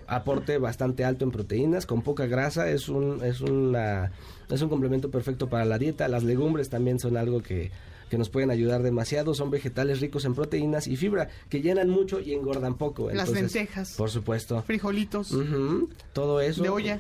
aporte bastante alto en proteínas con poca grasa es un es una es un complemento perfecto para la dieta las legumbres también son algo que que nos pueden ayudar demasiado son vegetales ricos en proteínas y fibra que llenan mucho y engordan poco Las Entonces, lentejas. por supuesto Frijolitos. Todo eso De olla.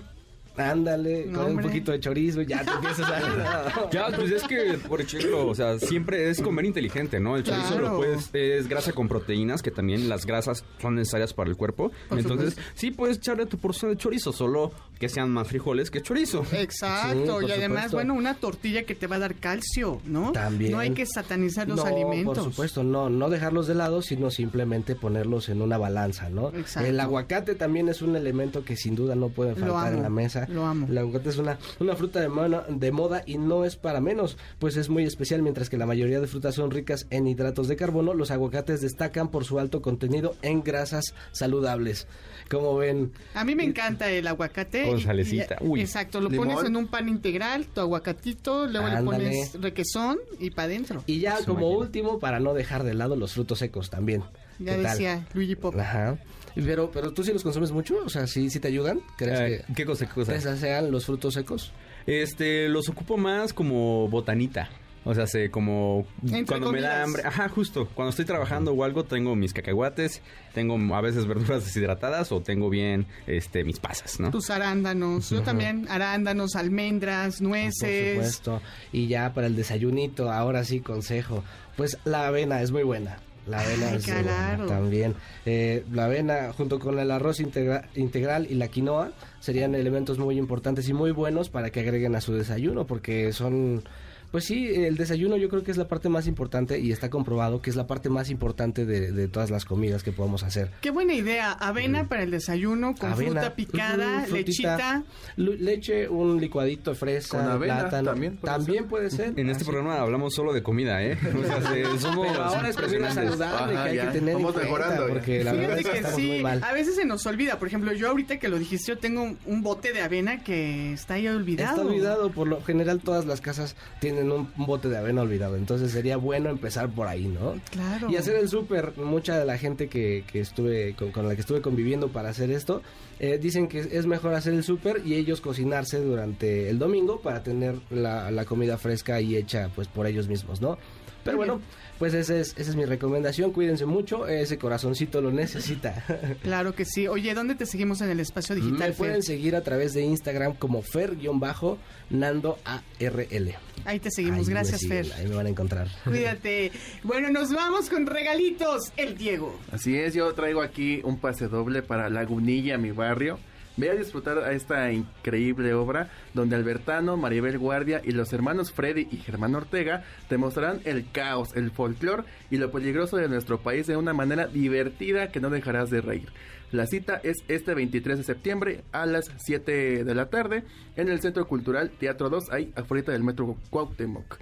Ándale No, con un poquito de chorizo ya te empiezas a Ya, pues es que, por ejemplo, o sea, siempre es comer inteligente, ¿no? El chorizo Claro. lo puedes, es grasa con proteínas, que también las grasas son necesarias para el cuerpo. Por Entonces, supuesto. sí puedes echarle tu porción de chorizo, solo que sean más frijoles que chorizo. Exacto, Sí, y además, supuesto. bueno, una tortilla que te va a dar calcio, ¿no? También. No hay que satanizar los no, alimentos. por supuesto, no, no dejarlos de lado, sino simplemente ponerlos en una balanza, ¿no? Exacto. El aguacate también es un elemento que sin duda no puede Lo faltar en la mesa. lo amo. El aguacate es una, una fruta de, moda- de moda y no es para menos, pues es muy especial, mientras que la mayoría de frutas son ricas en hidratos de carbono, los aguacates destacan por su alto contenido en grasas saludables. Como ven, A mí me encanta el aguacate. Con y- uy. Exacto, lo Limón. pones en un pan integral, tu aguacatito, luego le pones requesón y para adentro. y ya Pues como imagina. último, para no dejar de lado los frutos secos también. Ya ¿Qué tal? decía Luigi Pop. Ajá. Pero, pero tú sí los consumes mucho, o sea, sí, sí te ayudan. ¿Crees Eh, que ¿Qué cosa, qué cosa? sean los frutos secos? Este, los ocupo más como botanita. O sea, sé, como Entre cuando me da hambre. Ajá, justo. Cuando estoy trabajando o algo, tengo mis cacahuates, tengo a veces verduras deshidratadas o tengo bien este mis pasas, ¿no? Tus arándanos, yo también, arándanos, almendras, Por nueces. supuesto. Y ya para el desayunito, ahora sí, consejo. Pues la avena es muy buena. La avena Ay, es muy buena claro. también. Eh, la avena junto con el arroz integra- integral y la quinoa serían elementos muy importantes y muy buenos para que agreguen a su desayuno porque son... Pues sí, el desayuno yo creo que es la parte más importante y está comprobado que es la parte más importante de, de todas las comidas que podemos hacer. Qué buena idea, avena para el desayuno con Avena. fruta picada, Ujú, frutita. lechita. Leche, un licuadito de fresa, Con avena plátano. también puede También puede ser. En este Así. programa hablamos solo de comida, ¿eh? O sea, se- somos Pero ahora es comida saludable Ajá, que hay ya. que tener en Vamos cuenta, mejorando ya. porque la verdad Fíjate que estamos sí, muy mal. a veces se nos olvida. Por ejemplo, yo ahorita que lo dijiste, yo tengo un, un bote de avena que está ahí olvidado. Está olvidado, por lo general todas las casas tienen un, un bote de avena olvidado, entonces sería bueno empezar por ahí, ¿no? Claro. Y hacer el súper, mucha de la gente que, que estuve con, con la que estuve conviviendo para hacer esto, eh, dicen que es mejor hacer el súper y ellos cocinarse durante el domingo para tener la, la comida fresca y hecha pues por ellos mismos, ¿no? Pero bueno, pues esa es, esa es mi recomendación, cuídense mucho, ese corazoncito lo necesita. Claro que sí. Oye, ¿dónde te seguimos en el espacio digital? Me Fer? pueden seguir a través de Instagram como fer-nando ARL. Ahí te seguimos. Ahí Gracias, siguen, Fer. Ahí me van a encontrar. Cuídate. Bueno, nos vamos con regalitos. El Diego. Así es, yo traigo aquí un pase doble para Lagunilla, mi barrio. Ve a disfrutar a esta increíble obra donde Albertano, Maribel Guardia y los hermanos Freddy y Germán Ortega te mostrarán el caos, el folclor y lo peligroso de nuestro país de una manera divertida que no dejarás de reír. La cita es este 23 de septiembre a las 7 de la tarde en el Centro Cultural Teatro 2, ahí afuera del Metro Cuauhtémoc.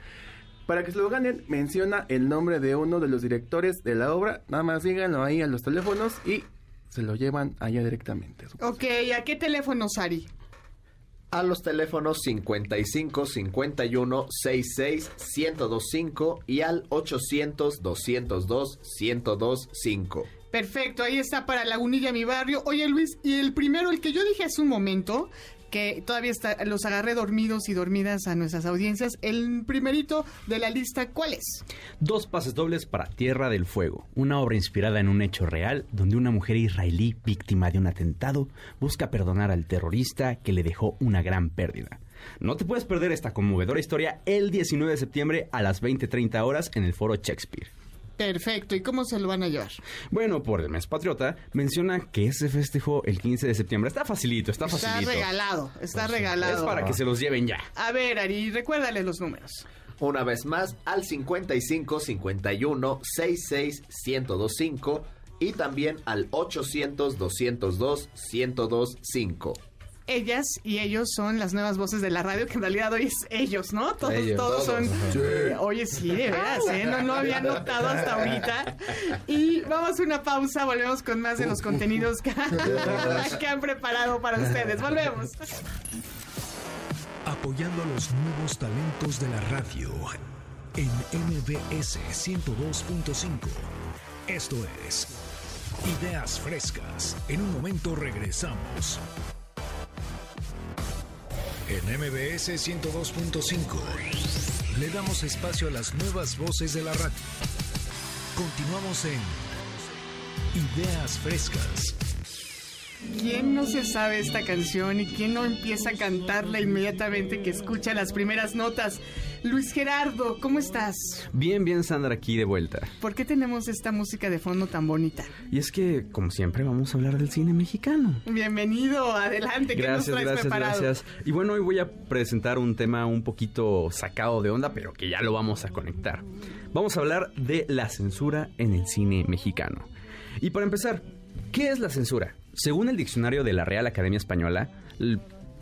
Para que se lo ganen, menciona el nombre de uno de los directores de la obra. Nada más díganlo ahí a los teléfonos y se lo llevan allá directamente. Ok, ¿a qué teléfono, Sari? A los teléfonos 55 51 66 1025 y al 800 202 1025. Perfecto, ahí está para Lagunilla, mi barrio. Oye, Luis, y el primero, el que yo dije hace un momento, que todavía los agarré dormidos y dormidas a nuestras audiencias. El primerito de la lista, ¿cuál es? Dos pases dobles para Tierra del Fuego, una obra inspirada en un hecho real donde una mujer israelí víctima de un atentado busca perdonar al terrorista que le dejó una gran pérdida. No te puedes perder esta conmovedora historia el 19 de septiembre a las 20:30 horas en el Foro Shakespeare. Perfecto, ¿y cómo se lo van a llevar? Bueno, por el mes patriota, menciona que se festejó el 15 de septiembre. Está facilito, está Está facilito. regalado, está regalado. Es para que se los lleven ya. A ver, Ari, recuérdale los números. Una vez más al 55 51 66 1025 y también al 800 202 1025. Ellas y ellos son las nuevas voces de la radio, que en realidad hoy es ellos, ¿no? Todos, Ellos, todos, todos, son. ajá. Eh, Oye, sí, de veras, ¿eh? No, no había notado hasta ahorita. Y vamos a una pausa, volvemos con más de los contenidos que, que han preparado para ustedes. Volvemos. Apoyando a los nuevos talentos de la radio en MBS 102.5. Esto es Ideas Frescas. En un momento regresamos. En MBS 102.5 le damos espacio a las nuevas voces de la radio. Continuamos en Ideas Frescas. ¿Quién no se sabe esta canción y quién no empieza a cantarla inmediatamente que escucha las primeras notas? Luis Gerardo, ¿cómo estás? Bien, bien, Sandra, aquí de vuelta. ¿Por qué tenemos esta música de fondo tan bonita? Y es que, como siempre, vamos a hablar del cine mexicano. Bienvenido, adelante, ¿qué nos Gracias, traes gracias, preparado? gracias. Y bueno, hoy voy a presentar un tema un poquito sacado de onda, pero que ya lo vamos a conectar. Vamos a hablar de la censura en el cine mexicano. Y para empezar, ¿qué es la censura? Según el diccionario de la Real Academia Española,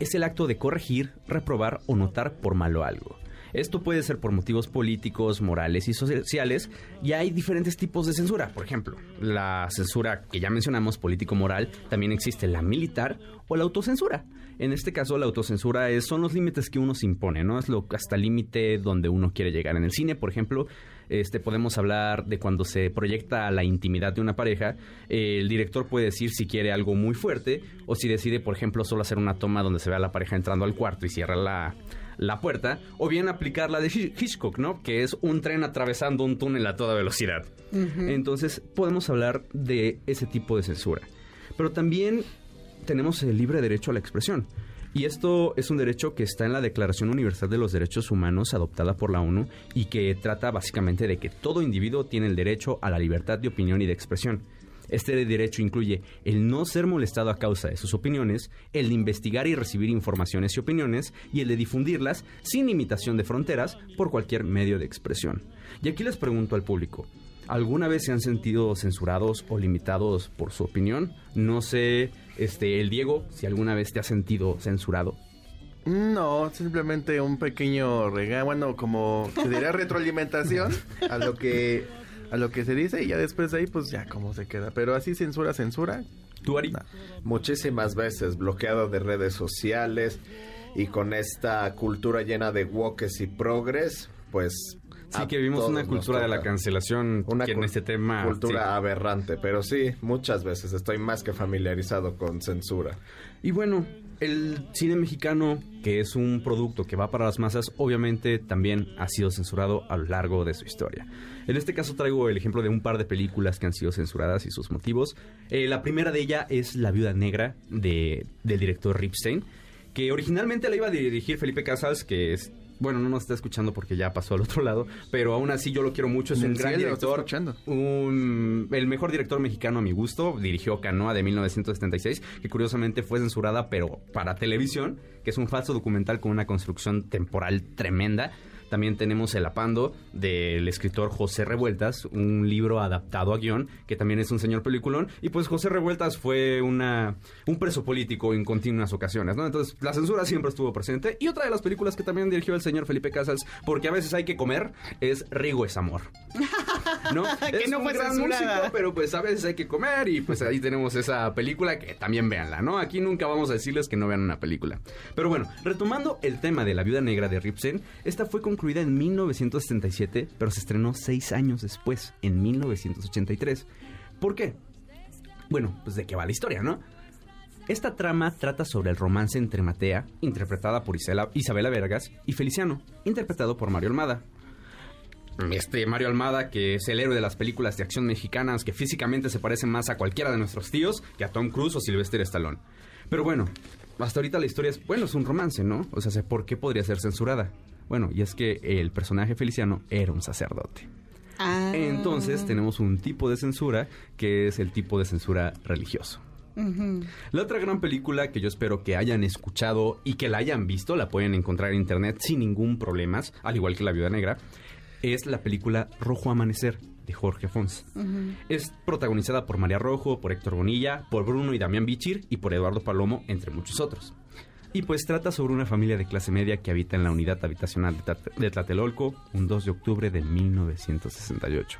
es el acto de corregir, reprobar o notar por malo algo. Esto puede ser por motivos políticos, morales y sociales, y hay diferentes tipos de censura. Por ejemplo, la censura que ya mencionamos, político-moral, también existe la militar o la autocensura. En este caso, la autocensura es, son los límites que uno se impone, ¿no? Es lo hasta el límite donde uno quiere llegar. En el cine, por ejemplo, este, podemos hablar de cuando se proyecta la intimidad de una pareja, el director puede decir si quiere algo muy fuerte o si decide, por ejemplo, solo hacer una toma donde se ve a la pareja entrando al cuarto y cierra la, la puerta, o bien aplicar la de Hi- Hitchcock, ¿no? Que es un tren atravesando un túnel a toda velocidad. Entonces, podemos hablar de ese tipo de censura. Pero también tenemos el libre derecho a la expresión. Y esto es un derecho que está en la Declaración Universal de los Derechos Humanos adoptada por la ONU y que trata básicamente de que todo individuo tiene el derecho a la libertad de opinión y de expresión. Este derecho incluye el no ser molestado a causa de sus opiniones, el de investigar y recibir informaciones y opiniones y el de difundirlas sin limitación de fronteras por cualquier medio de expresión. Y aquí les pregunto al público, ¿Alguna vez se han sentido censurados o limitados por su opinión? No sé, este, el Diego, si alguna vez te has sentido censurado. No, simplemente un pequeño regalo, bueno, como se diría retroalimentación a lo que a lo que se dice y ya después de ahí pues ya cómo se queda, pero así censura censura. ¿Tú, Ari? No. Muchísimas veces bloqueado de redes sociales y con esta cultura llena de wokes y progres, pues... Sí, que vivimos una cultura de la cancelación Una que en este tema... Cultura sí. aberrante, pero sí, muchas veces estoy más que familiarizado con censura. Y bueno, el cine mexicano, que es un producto que va para las masas, obviamente también ha sido censurado a lo largo de su historia. En este caso traigo el ejemplo de un par de películas que han sido censuradas y sus motivos. Eh, la primera de ella es La Viuda Negra de, del director Ripstein, que originalmente la iba a dirigir Felipe Casals, que es... Bueno, no nos está escuchando porque ya pasó al otro lado, pero aún así yo lo quiero mucho, es un gran cielo, director, un- el mejor director mexicano a mi gusto, dirigió Canoa de 1976, que curiosamente fue censurada, pero para televisión, que es un falso documental con una construcción temporal tremenda. También tenemos El Apando del escritor José Revueltas, un libro adaptado a guion, que también es un señor peliculón. Y pues José Revueltas fue una, un preso político en continuas ocasiones, ¿no? Entonces la censura siempre estuvo presente. Y otra de las películas que también dirigió el señor Felipe Casals, porque a veces hay que comer, es Rigo es amor. ¿No? Que es no fue gran músico, pero pues a veces hay que comer y pues ahí tenemos esa película que también véanla, ¿no? Aquí nunca vamos a decirles que no vean una película. Pero bueno, retomando el tema de La Viuda Negra de Ripsen, esta fue concluida en 1977, pero se estrenó seis años después, en 1983. ¿Por qué? Bueno, pues de qué va la historia, ¿no? Esta trama trata sobre el romance entre Matea, interpretada por Isabela Vergas, y Feliciano, interpretado por Mario Almada. Este Mario Almada, que es el héroe de las películas de acción mexicanas, que físicamente se parece más a cualquiera de nuestros tíos que a Tom Cruise o Sylvester Stallone. Pero bueno, hasta ahorita la historia es, bueno, es un romance, ¿no? O sea, ¿por qué podría ser censurada? Bueno, y es que el personaje Feliciano era un sacerdote. Ah. Entonces tenemos un tipo de censura que es el tipo de censura religioso. La otra gran película que yo espero que hayan escuchado y que la hayan visto, la pueden encontrar en internet sin ningún problema, al igual que La Viuda Negra, es la película Rojo Amanecer de Jorge Fons. Es protagonizada por María Rojo, por Héctor Bonilla, por Bruno y Damián Bichir y por Eduardo Palomo, entre muchos otros. Y pues trata sobre una familia de clase media que habita en la unidad habitacional de Tlatelolco un 2 de octubre de 1968.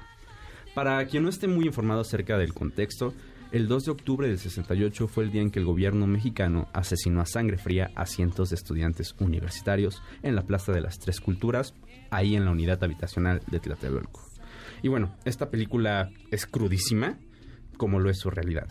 Para quien no esté muy informado acerca del contexto, el 2 de octubre del 68 fue el día en que el gobierno mexicano asesinó a sangre fría a cientos de estudiantes universitarios en la Plaza de las Tres Culturas, ahí en la unidad habitacional de Tlatelolco. Y bueno, esta película es crudísima, como lo es su realidad.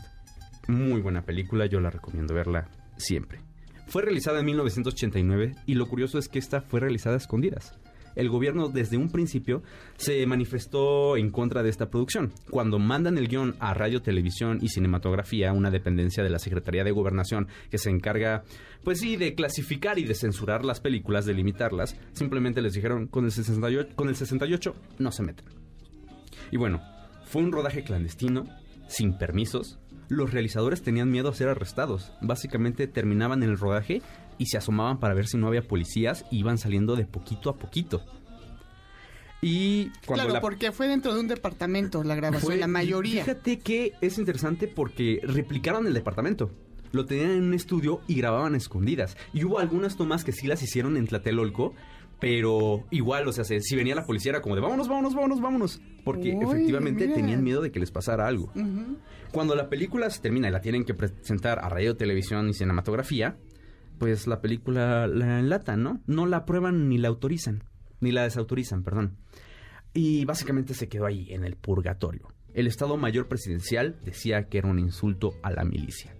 Muy buena película, yo la recomiendo verla siempre. Fue realizada en 1989 y lo curioso es que esta fue realizada a escondidas. El gobierno desde un principio se manifestó en contra de esta producción. Cuando mandan el guion a Radio, Televisión y Cinematografía, una dependencia de la Secretaría de Gobernación que se encarga, pues sí, de clasificar y de censurar las películas, de limitarlas, simplemente les dijeron, con el 68, con el 68 no se meten. Y bueno, fue un rodaje clandestino, sin permisos. Los realizadores tenían miedo a ser arrestados. Básicamente terminaban el rodaje y se asomaban para ver si no había policías y iban saliendo de poquito a poquito. Y cuando Claro, la- porque fue dentro de un departamento la grabación, fue- la mayoría. Fíjate que es interesante porque replicaron el departamento. Lo tenían en un estudio y grababan escondidas. Y hubo algunas tomas que sí las hicieron en Tlatelolco, pero igual, o sea, se- si venía la policía era como de vámonos, vámonos, vámonos, vámonos. Porque Uy, efectivamente mira. tenían miedo de que les pasara algo. Cuando la película se termina y la tienen que presentar a radio, televisión y cinematografía, pues la película la enlatan, ¿no? No la aprueban ni la autorizan, ni la desautorizan, perdón. Y básicamente se quedó ahí, en el purgatorio. El Estado Mayor Presidencial decía que era un insulto a la milicia.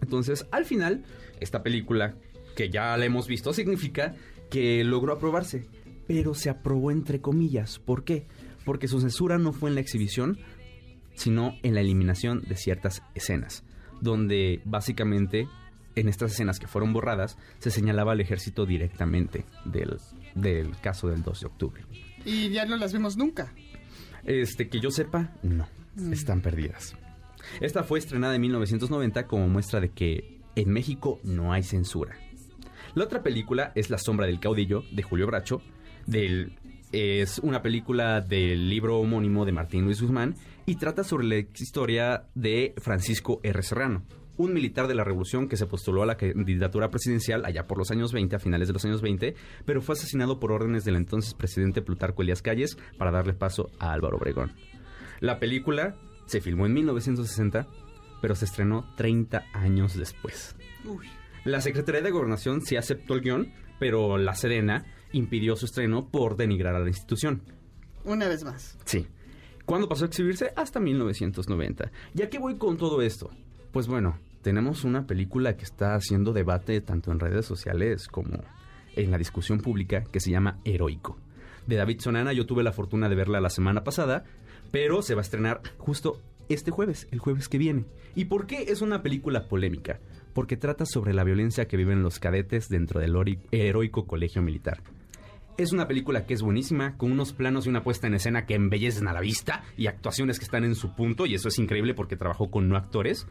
Entonces, al final, esta película, que ya la hemos visto, significa que logró aprobarse. Pero se aprobó entre comillas. ¿Por qué? Porque su censura no fue en la exhibición, sino en la eliminación de ciertas escenas, donde básicamente en estas escenas que fueron borradas se señalaba al ejército directamente del, del caso del 2 de octubre. Y ya no las vimos nunca. Este, que yo sepa, no, están perdidas. Esta fue estrenada en 1990 como muestra de que en México no hay censura. La otra película es La sombra del caudillo de Julio Bracho, es una película del libro homónimo de Martín Luis Guzmán y trata sobre la historia de Francisco R. Serrano, un militar de la revolución que se postuló a la candidatura presidencial allá por los años 20, a finales de los años 20, pero fue asesinado por órdenes del entonces presidente Plutarco Elías Calles para darle paso a Álvaro Obregón. La película se filmó en 1960, pero se estrenó 30 años después. La Secretaría de Gobernación sí aceptó el guion, pero la Sedena impidió su estreno por denigrar a la institución. Una vez más. Sí. ¿Cuándo pasó a exhibirse? Hasta 1990. ¿Y a qué voy con todo esto? Pues bueno, tenemos una película que está haciendo debate tanto en redes sociales como en la discusión pública que se llama Heroico. De David Sonana yo tuve la fortuna de verla la semana pasada, pero se va a estrenar justo este jueves, el jueves que viene. ¿Y por qué es una película polémica? Porque trata sobre la violencia que viven los cadetes dentro del heroico colegio militar. Es una película que es buenísima, con unos planos y una puesta en escena que embellecen a la vista y actuaciones que están en su punto, y eso es increíble porque trabajó con no actores.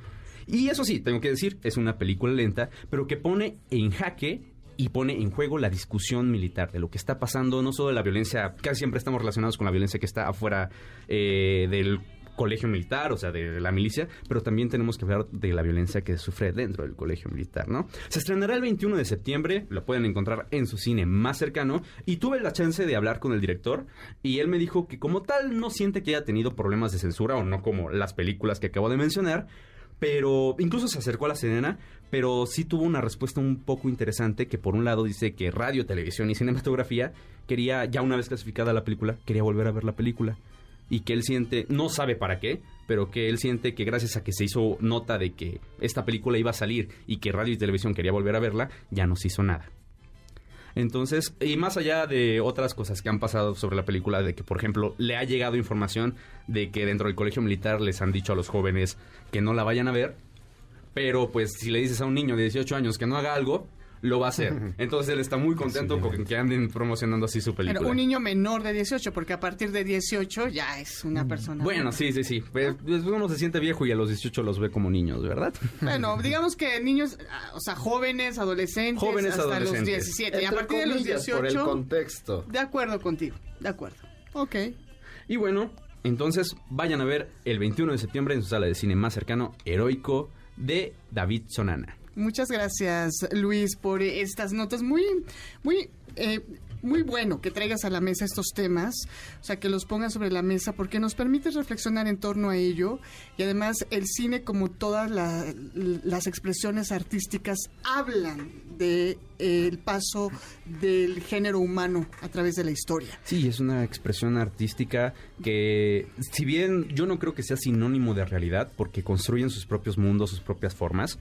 Y eso sí, tengo que decir, es una película lenta, pero que pone en jaque y pone en juego la discusión militar de lo que está pasando, no solo de la violencia, casi siempre estamos relacionados con la violencia que está afuera eh, del colegio militar, o sea, de la milicia, pero también tenemos que hablar de la violencia que sufre dentro del colegio militar, ¿no? Se estrenará el 21 de septiembre, lo pueden encontrar en su cine más cercano, y tuve la chance de hablar con el director, y él me dijo que como tal no siente que haya tenido problemas de censura, o no como las películas que acabo de mencionar, pero incluso se acercó a la Serena, pero sí tuvo una respuesta un poco interesante que por un lado dice que radio, televisión y cinematografía quería, ya una vez clasificada la película, quería volver a ver la película. Y que él siente, no sabe para qué, pero que él siente que gracias a que se hizo nota de que esta película iba a salir y que radio y televisión quería volver a verla, ya no se hizo nada. Entonces, y más allá de otras cosas que han pasado sobre la película, de que, por ejemplo, le ha llegado información de que dentro del colegio militar les han dicho a los jóvenes que no la vayan a ver, pero pues si le dices a un niño de 18 años que no haga algo, lo va a hacer. Entonces él está muy contento con que anden promocionando así su película. Pero un niño menor de 18, porque a partir de 18 ya es una persona. Bueno, sí, sí, sí. Pues, pues, uno se siente viejo y a los 18 los ve como niños, ¿verdad? Bueno, digamos que niños, ah, o sea, jóvenes, adolescentes, Jóvenes, hasta los adolescentes. 17. y a Entre partir de los comillas, 18. por el contexto. De acuerdo contigo, de acuerdo. Ok. Y bueno, entonces vayan a ver el 21 de septiembre en su sala de cine más cercano, Heroico, de David Sonana. Muchas gracias, Luis, por estas notas. Muy, muy, eh, muy bueno que traigas a la mesa estos temas, o sea, que los pongas sobre la mesa, porque nos permite reflexionar en torno a ello. Y además, el cine, como todas la- las expresiones artísticas, hablan de eh, el paso del género humano a través de la historia. Sí, es una expresión artística que, si bien yo no creo que sea sinónimo de realidad, porque construyen sus propios mundos, sus propias formas,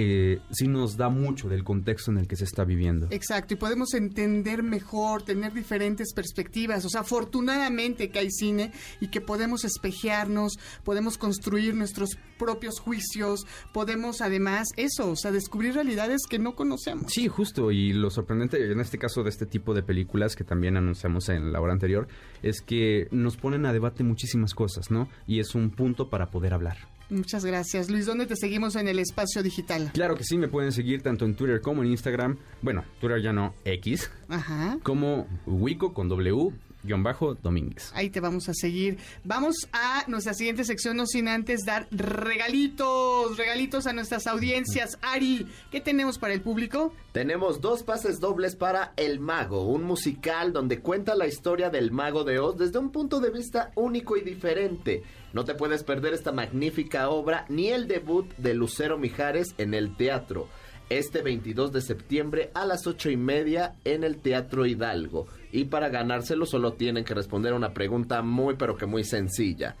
eh, sí nos da mucho del contexto en el que se está viviendo. Exacto, y podemos entender mejor, tener diferentes perspectivas. O sea, afortunadamente que hay cine y que podemos espejearnos, podemos construir nuestros propios juicios, podemos además eso, o sea, descubrir realidades que no conocemos. Sí, justo, y lo sorprendente en este caso de este tipo de películas que también anunciamos en la hora anterior, es que nos ponen a debate muchísimas cosas, ¿no? Y es un punto para poder hablar. Muchas gracias. Luis, ¿dónde te seguimos en el espacio digital? Claro que sí, me pueden seguir tanto en Twitter como en Instagram. Bueno, Twitter ya no, X, Ajá. como Wico con W, Domínguez. Ahí te vamos a seguir. Vamos a nuestra siguiente sección, no sin antes dar regalitos, regalitos a nuestras audiencias. Ari, ¿qué tenemos para el público? Tenemos dos pases dobles para El Mago, un musical donde cuenta la historia del Mago de Oz desde un punto de vista único y diferente. No te puedes perder esta magnífica obra ni el debut de Lucero Mijares en el teatro. Este 22 de septiembre a las ocho y media en el Teatro Hidalgo. Y para ganárselo solo tienen que responder a una pregunta muy pero que muy sencilla.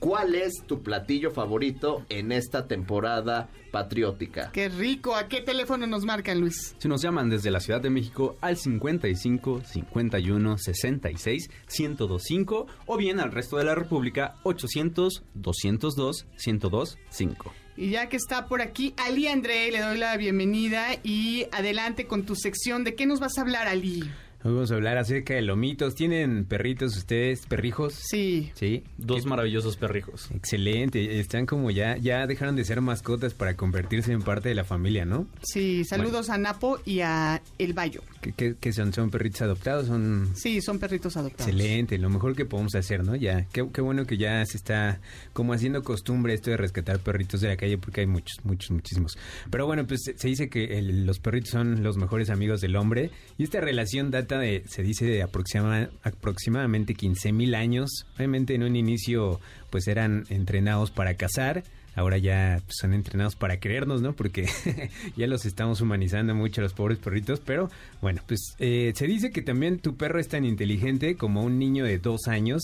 ¿Cuál es tu platillo favorito en esta temporada patriótica? Qué rico. ¿A qué teléfono nos marcan, Luis? Si nos llaman desde la Ciudad de México al 55 51 66 1025 o bien al resto de la República 800 202 1025. Y ya que está por aquí, Ali André, le doy la bienvenida y adelante con tu sección. ¿De qué nos vas a hablar, Ali? Hoy vamos a hablar acerca de lomitos. ¿Tienen perritos ustedes, perrijos? Sí. Sí. Dos maravillosos perrijos. Excelente. Están como ya, ya dejaron de ser mascotas para convertirse en parte de la familia, ¿no? Sí, saludos a Napo y a El Bayo. ¿Qué, qué- qué son? ¿Son perritos adoptados? Son Sí, son perritos adoptados. Excelente, lo mejor que podemos hacer, ¿no? Ya, qué, qué bueno que ya se está como haciendo costumbre esto de rescatar perritos de la calle porque hay muchos, muchos, muchísimos. Pero bueno, pues se- se dice que el- los perritos son los mejores amigos del hombre y esta relación data de, se dice, de aproxima- aproximadamente 15 mil años. Obviamente en un inicio pues eran entrenados para cazar. Ahora ya pues, son entrenados para querernos, ¿no? Porque ya los estamos humanizando mucho a los pobres perritos. Pero bueno, pues eh, se dice que también tu perro es tan inteligente como un niño de dos años.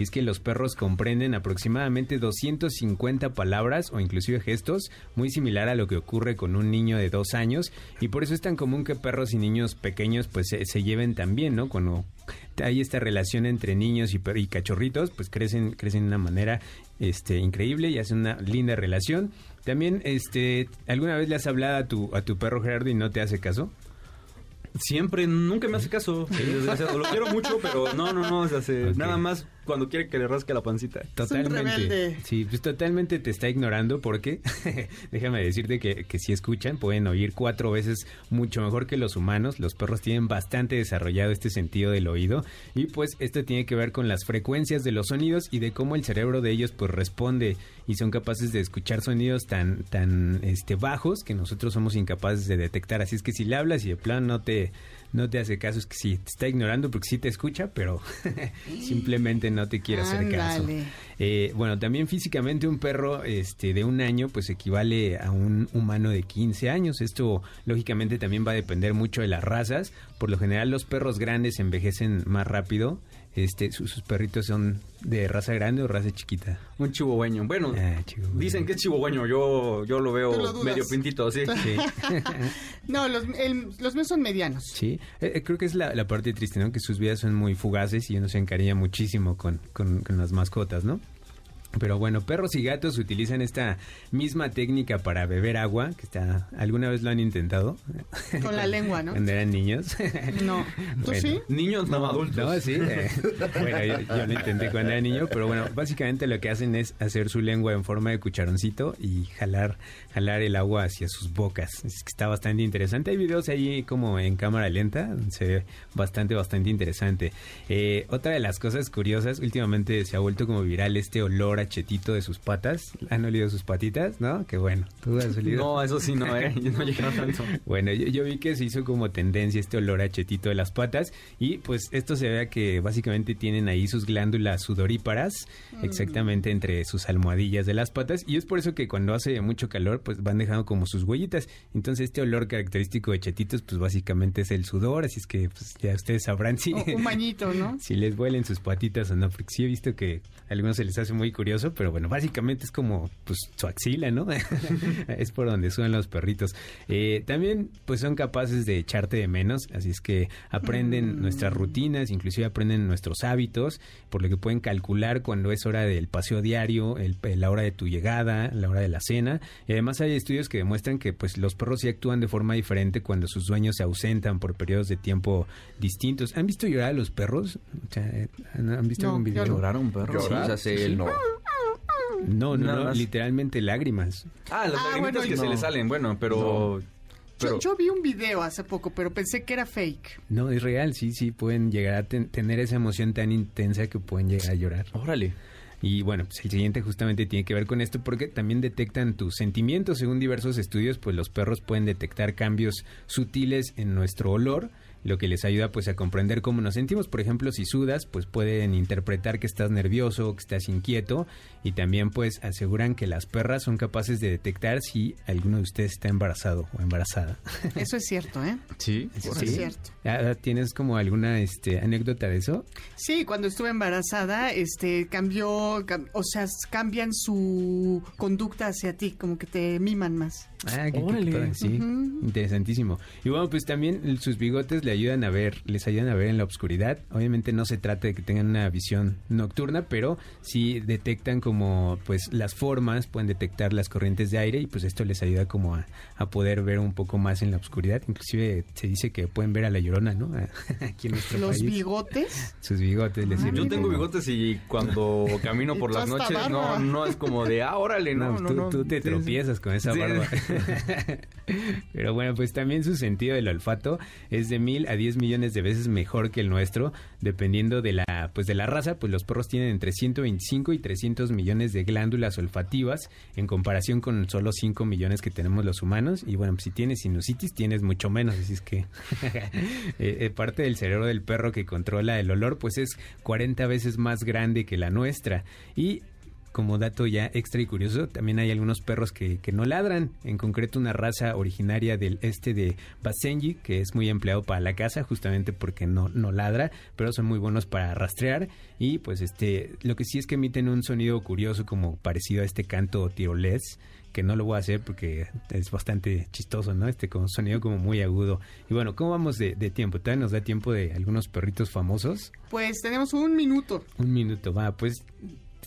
Y es que los perros comprenden aproximadamente 250 palabras o inclusive gestos, muy similar a lo que ocurre con un niño de dos años. Y por eso es tan común que perros y niños pequeños pues se, se lleven también, ¿no? Cuando hay esta relación entre niños y, cachorritos, pues crecen, crecen de una manera este, increíble y hacen una linda relación. También, este, ¿alguna vez le has hablado a tu, a tu perro Gerardo y no te hace caso? Siempre, nunca me hace caso. el desgraciado. Lo quiero mucho, pero no, no, no. o sea, se- Ok. Nada más cuando quiere que le rasque la pancita. Totalmente. Sí, pues totalmente te está ignorando porque déjame decirte que, que si escuchan pueden oír cuatro veces mucho mejor que los humanos. Los perros tienen bastante desarrollado este sentido del oído y pues esto tiene que ver con las frecuencias de los sonidos y de cómo el cerebro de ellos pues responde y son capaces de escuchar sonidos tan tan este bajos que nosotros somos incapaces de detectar. Así es que si le hablas y de plano no te no te hace caso es que sí te está ignorando porque sí te escucha, pero simplemente no te quiere hacer caso. Eh, bueno, también físicamente un perro este, de un año pues equivale a un humano de 15 años. Esto lógicamente también va a depender mucho de las razas. Por lo general los perros grandes envejecen más rápido Este, su- sus perritos son de raza grande o raza chiquita. Un chihuahueño. Bueno, Ah, dicen que es chihuahueño. Yo, yo lo veo lo medio pintito, sí. Sí. No, los, el- los míos son medianos. Sí, Eh, eh, creo que es la, la parte triste, ¿no? Que sus vidas son muy fugaces y uno se encariña muchísimo con, con- con las mascotas, ¿no? Pero bueno, perros y gatos utilizan esta misma técnica para beber agua, que está, ¿alguna vez lo han intentado? Con la lengua, ¿no? Cuando eran niños. No. ¿Tú Bueno. sí? Niños no, adultos. No, sí. eh, bueno, yo, yo lo intenté cuando era niño, pero bueno, básicamente lo que hacen es hacer su lengua en forma de cucharoncito y jalar, jalar el agua hacia sus bocas. Es que está bastante interesante. Hay videos ahí como en cámara lenta, se ve bastante, bastante interesante. Eh, otra de las cosas curiosas, últimamente se ha vuelto como viral este olor a chetito de sus patas. ¿Han olido sus patitas? ¿No? Qué bueno. ¿Tú has olido? No, eso sí no, ¿eh? Yo no tanto. Bueno, yo, yo vi que se hizo como tendencia este olor a chetito de las patas y pues esto se ve a que básicamente tienen ahí sus glándulas sudoríparas exactamente entre sus almohadillas de las patas y es por eso que cuando hace mucho calor pues van dejando como sus huellitas. Entonces este olor característico de chetitos pues básicamente es el sudor, así es que pues ya ustedes sabrán si... O- un bañito, ¿no? si les huelen sus patitas o no, porque sí he visto que a algunos se les hace muy curioso, pero bueno, básicamente es como pues su axila, ¿no? es por donde suben los perritos. Eh, también pues son capaces de echarte de menos, así es que aprenden nuestras rutinas, inclusive aprenden nuestros hábitos, por lo que pueden calcular cuando es hora del paseo diario, el- la hora de tu llegada, la hora de la cena. Y además hay estudios que demuestran que pues los perros sí actúan de forma diferente cuando sus dueños se ausentan por periodos de tiempo distintos. ¿Han visto llorar a los perros? O sea, eh, ¿Han visto No, algún video? yo no. ¿Lloraron, perro? ¿Llorar? Sí, o sea, sí, no. No, no, no, literalmente lágrimas. Ah, las Ah, bueno, que no. se le salen, bueno, pero... Yo, pero yo vi un video hace poco, pero pensé que era fake. No, es real, sí, sí, pueden llegar a ten- tener esa emoción tan intensa que pueden llegar a llorar. Órale. Y bueno, pues el siguiente justamente tiene que ver con esto porque también detectan tus sentimientos. Según diversos estudios, pues los perros pueden detectar cambios sutiles en nuestro olor, lo que les ayuda pues a comprender cómo nos sentimos. Por ejemplo, si sudas, pues pueden interpretar que estás nervioso o que estás inquieto y también pues aseguran que las perras son capaces de detectar si alguno de ustedes está embarazado o embarazada. Eso es cierto, ¿eh? Sí. Eso Sí. es cierto. Ah, ¿Tienes como alguna este, anécdota de eso? Sí, cuando estuve embarazada, este, cambió, cam- o sea, cambian su conducta hacia ti, como que te miman más. Ah, qué, qué Órale. padre, sí, interesantísimo. Y bueno, pues también sus bigotes le ayudan a ver, les ayudan a ver en la oscuridad. Obviamente no se trata de que tengan una visión nocturna, pero sí detectan como pues las formas, pueden detectar las corrientes de aire y pues esto les ayuda como a, a poder ver un poco más en la oscuridad. Inclusive se dice que pueden ver a la llorona, ¿no? Aquí en nuestro Los país. bigotes. Sus bigotes les Ah, sirven Yo tengo como- bigotes y cuando camino por las noches, no, no es como de, ah, órale, no, No, no, tú, no. tú te Sí, sí. tropiezas con esa Sí. barba. Pero bueno, pues también su sentido del olfato es de mil a diez millones de veces mejor que el nuestro, dependiendo de la, pues de la raza. Pues los perros tienen entre 125 y 300 millones de glándulas olfativas en comparación con solo 5 millones que tenemos los humanos. Y bueno, pues si tienes sinusitis tienes mucho menos, así es que eh, eh, parte del cerebro del perro que controla el olor, pues es 40 veces más grande que la nuestra. Y como dato ya extra y curioso, también hay algunos perros que, que no ladran, en concreto una raza originaria del este de Basenji, que es muy empleado para la caza, justamente porque no, no ladra, pero son muy buenos para rastrear y pues este, lo que sí es que emiten un sonido curioso como parecido a este canto tirolés, que no lo voy a hacer porque es bastante chistoso, ¿no? Este con sonido como muy agudo. Y bueno, ¿cómo vamos de, de tiempo? ¿Todavía nos da tiempo de algunos perritos famosos? Pues tenemos un minuto. Un minuto, va, pues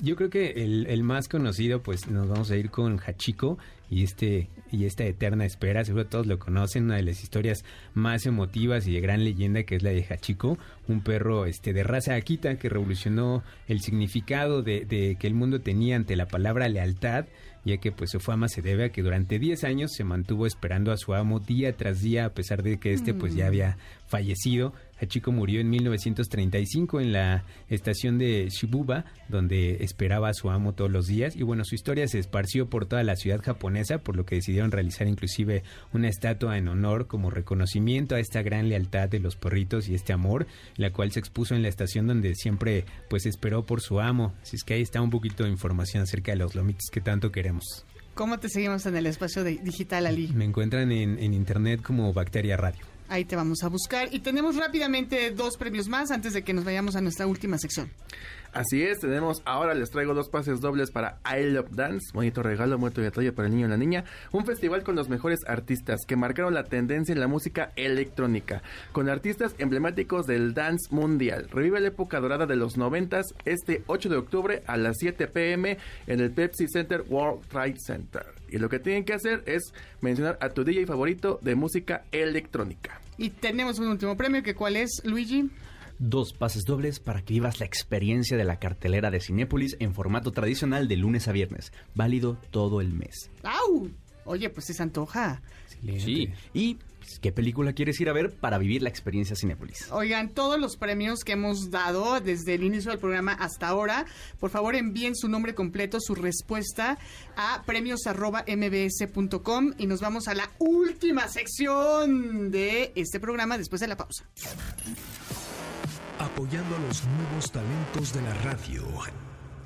yo creo que el, el más conocido, pues nos vamos a ir con Hachiko y este y esta eterna espera, seguro todos lo conocen, una de las historias más emotivas y de gran leyenda que es la de Hachiko, un perro este de raza Akita que revolucionó el significado de, de que el mundo tenía ante la palabra lealtad ya que pues su fama se debe a que durante 10 años se mantuvo esperando a su amo día tras día a pesar de que este pues ya había fallecido. Hachiko murió en 1935 en la estación de Shibuba, donde esperaba a su amo todos los días. Y bueno, su historia se esparció por toda la ciudad japonesa, por lo que decidieron realizar inclusive una estatua en honor como reconocimiento a esta gran lealtad de los perritos y este amor, la cual se expuso en la estación donde siempre pues esperó por su amo. Así es que ahí está un poquito de información acerca de los lomitos que tanto queremos. ¿Cómo te seguimos en el espacio de digital, Ali? Me encuentran en, en internet como Bacteria Radio. Ahí te vamos a buscar. Y tenemos rápidamente dos premios más antes de que nos vayamos a nuestra última sección. Así es, tenemos ahora les traigo dos pases dobles para I Love Dance, bonito regalo, muerto y detalle para el niño y la niña, un festival con los mejores artistas que marcaron la tendencia en la música electrónica, con artistas emblemáticos del dance mundial. Revive la época dorada de los noventas este 8 de octubre a las 7 pm en el Pepsi Center World Trade Center. Y lo que tienen que hacer es mencionar a tu DJ favorito de música electrónica. Y tenemos un último premio, que cuál es, Luigi? Dos pases dobles para que vivas la experiencia de la cartelera de Cinépolis en formato tradicional de lunes a viernes, válido todo el mes. ¡Au! Oye, pues se antoja. Sí, y ¿qué película quieres ir a ver para vivir la experiencia Cinépolis? Oigan, todos los premios que hemos dado desde el inicio del programa hasta ahora, por favor envíen su nombre completo, su respuesta a premios.mbs.com y nos vamos a la última sección de este programa después de la pausa apoyando a los nuevos talentos de la radio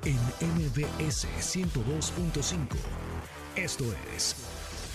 en MBS 102.5. Esto es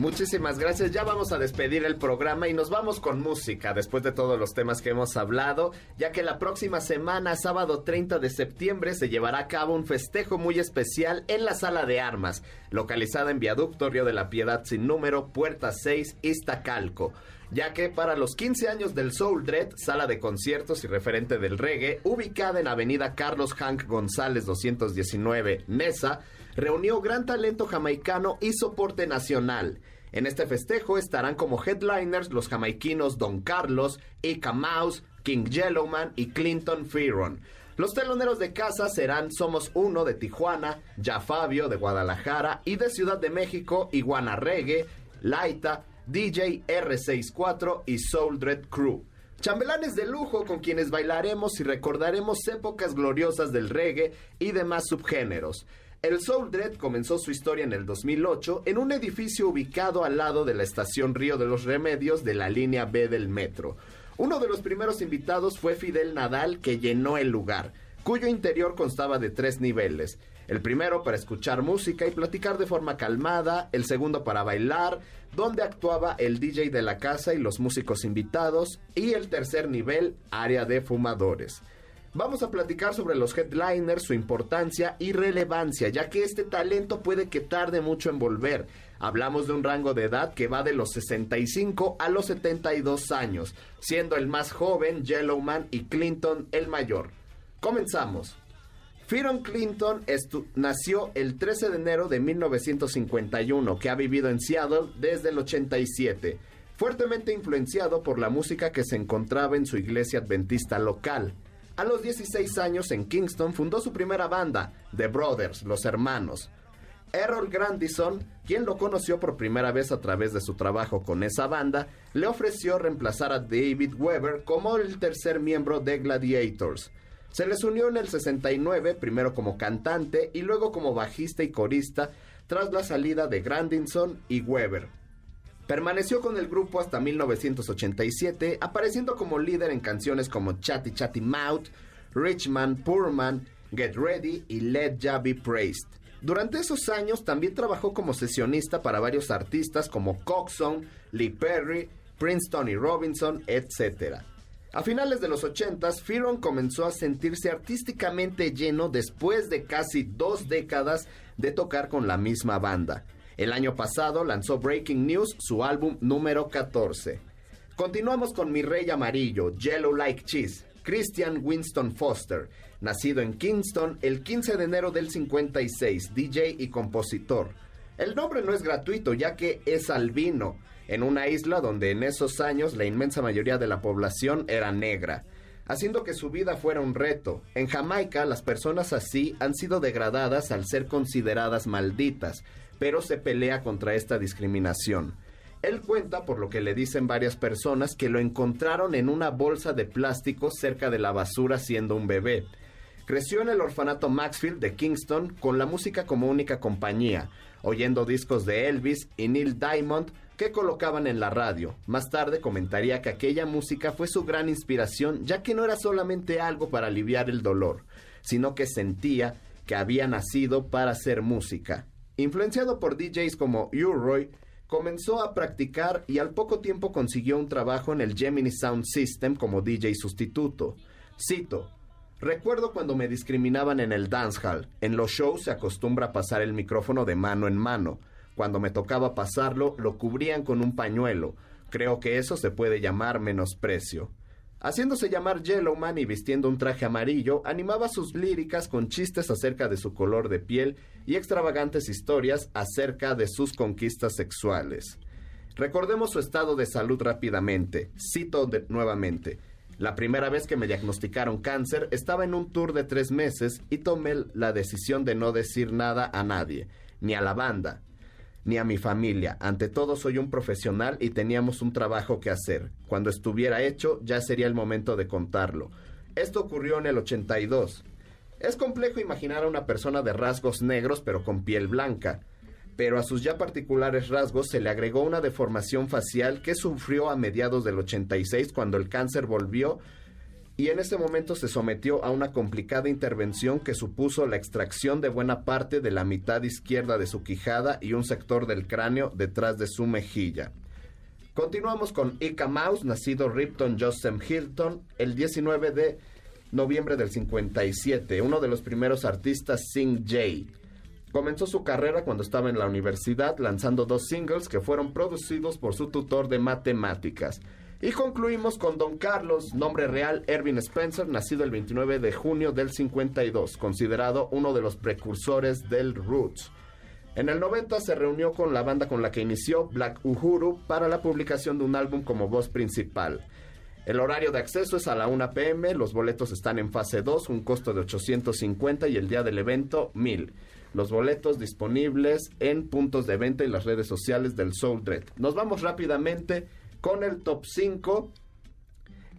Muchísimas gracias. Ya vamos a despedir el programa y nos vamos con música después de todos los temas que hemos hablado, ya que la próxima semana, sábado 30 de septiembre, se llevará a cabo un festejo muy especial en la Sala de Armas, localizada en Viaducto Río de la Piedad sin número, Puerta 6, Iztacalco ya que para los 15 años del Soul Dread, sala de conciertos y referente del reggae, ubicada en Avenida Carlos Hank González 219, Mesa, reunió gran talento jamaicano y soporte nacional. En este festejo estarán como headliners los jamaiquinos Don Carlos, Ika Mouse, King Yellowman y Clinton Fearon. Los teloneros de casa serán Somos Uno de Tijuana, Ya Fabio de Guadalajara y de Ciudad de México, Iguana Reggae, Laita, DJ R64 y Soul Dread Crew. Chambelanes de lujo con quienes bailaremos y recordaremos épocas gloriosas del reggae y demás subgéneros. El Soul Dread comenzó su historia en el 2008 en un edificio ubicado al lado de la estación Río de los Remedios de la línea B del metro. Uno de los primeros invitados fue Fidel Nadal que llenó el lugar, cuyo interior constaba de tres niveles. El primero para escuchar música y platicar de forma calmada, el segundo para bailar, donde actuaba el DJ de la casa y los músicos invitados, y el tercer nivel, área de fumadores. Vamos a platicar sobre los headliners, su importancia y relevancia, ya que este talento puede que tarde mucho en volver. Hablamos de un rango de edad que va de los 65 a los 72 años, siendo el más joven Yellowman y Clinton el mayor. Comenzamos. Firon Clinton nació el 13 de enero de 1951, que ha vivido en Seattle desde el 87, fuertemente influenciado por la música que se encontraba en su iglesia adventista local. A los 16 años en Kingston fundó su primera banda, The Brothers, Los Hermanos. Errol Grandison, quien lo conoció por primera vez a través de su trabajo con esa banda, le ofreció reemplazar a David Weber como el tercer miembro de Gladiators. Se les unió en el 69, primero como cantante y luego como bajista y corista, tras la salida de Grandison y Weber. Permaneció con el grupo hasta 1987, apareciendo como líder en canciones como Chatty Chatty Mouth, Richman, Poorman, Get Ready y Let Ya Be Praised. Durante esos años también trabajó como sesionista para varios artistas como Coxon, Lee Perry, Prince Tony Robinson, etc. A finales de los 80, Firon comenzó a sentirse artísticamente lleno después de casi dos décadas de tocar con la misma banda. El año pasado lanzó Breaking News, su álbum número 14. Continuamos con Mi Rey Amarillo, Yellow Like Cheese, Christian Winston Foster, nacido en Kingston el 15 de enero del 56, DJ y compositor. El nombre no es gratuito ya que es albino, en una isla donde en esos años la inmensa mayoría de la población era negra haciendo que su vida fuera un reto. En Jamaica las personas así han sido degradadas al ser consideradas malditas, pero se pelea contra esta discriminación. Él cuenta, por lo que le dicen varias personas, que lo encontraron en una bolsa de plástico cerca de la basura siendo un bebé. Creció en el orfanato Maxfield de Kingston con la música como única compañía, oyendo discos de Elvis y Neil Diamond que colocaban en la radio. Más tarde comentaría que aquella música fue su gran inspiración, ya que no era solamente algo para aliviar el dolor, sino que sentía que había nacido para hacer música. Influenciado por DJs como U-Roy, comenzó a practicar y al poco tiempo consiguió un trabajo en el Gemini Sound System como DJ sustituto. Cito, Recuerdo cuando me discriminaban en el dancehall. En los shows se acostumbra pasar el micrófono de mano en mano. Cuando me tocaba pasarlo, lo cubrían con un pañuelo. Creo que eso se puede llamar menosprecio. Haciéndose llamar Yellowman y vistiendo un traje amarillo, animaba sus líricas con chistes acerca de su color de piel y extravagantes historias acerca de sus conquistas sexuales. Recordemos su estado de salud rápidamente. Cito nuevamente. La primera vez que me diagnosticaron cáncer estaba en un tour de tres meses y tomé la decisión de no decir nada a nadie, ni a la banda, ni a mi familia. Ante todo soy un profesional y teníamos un trabajo que hacer. Cuando estuviera hecho ya sería el momento de contarlo. Esto ocurrió en el 82. Es complejo imaginar a una persona de rasgos negros pero con piel blanca. Pero a sus ya particulares rasgos se le agregó una deformación facial que sufrió a mediados del 86 cuando el cáncer volvió y en ese momento se sometió a una complicada intervención que supuso la extracción de buena parte de la mitad izquierda de su quijada y un sector del cráneo detrás de su mejilla. Continuamos con Ika Mouse, nacido Ripton Joseph Hilton, el 19 de noviembre del 57, uno de los primeros artistas Sing J. Comenzó su carrera cuando estaba en la universidad lanzando dos singles que fueron producidos por su tutor de matemáticas. Y concluimos con Don Carlos, nombre real Ervin Spencer, nacido el 29 de junio del 52, considerado uno de los precursores del roots. En el 90 se reunió con la banda con la que inició, Black Uhuru, para la publicación de un álbum como voz principal. El horario de acceso es a la 1 pm, los boletos están en fase 2, un costo de 850 y el día del evento 1000. Los boletos disponibles en puntos de venta y las redes sociales del Soul Dread. Nos vamos rápidamente con el top 5.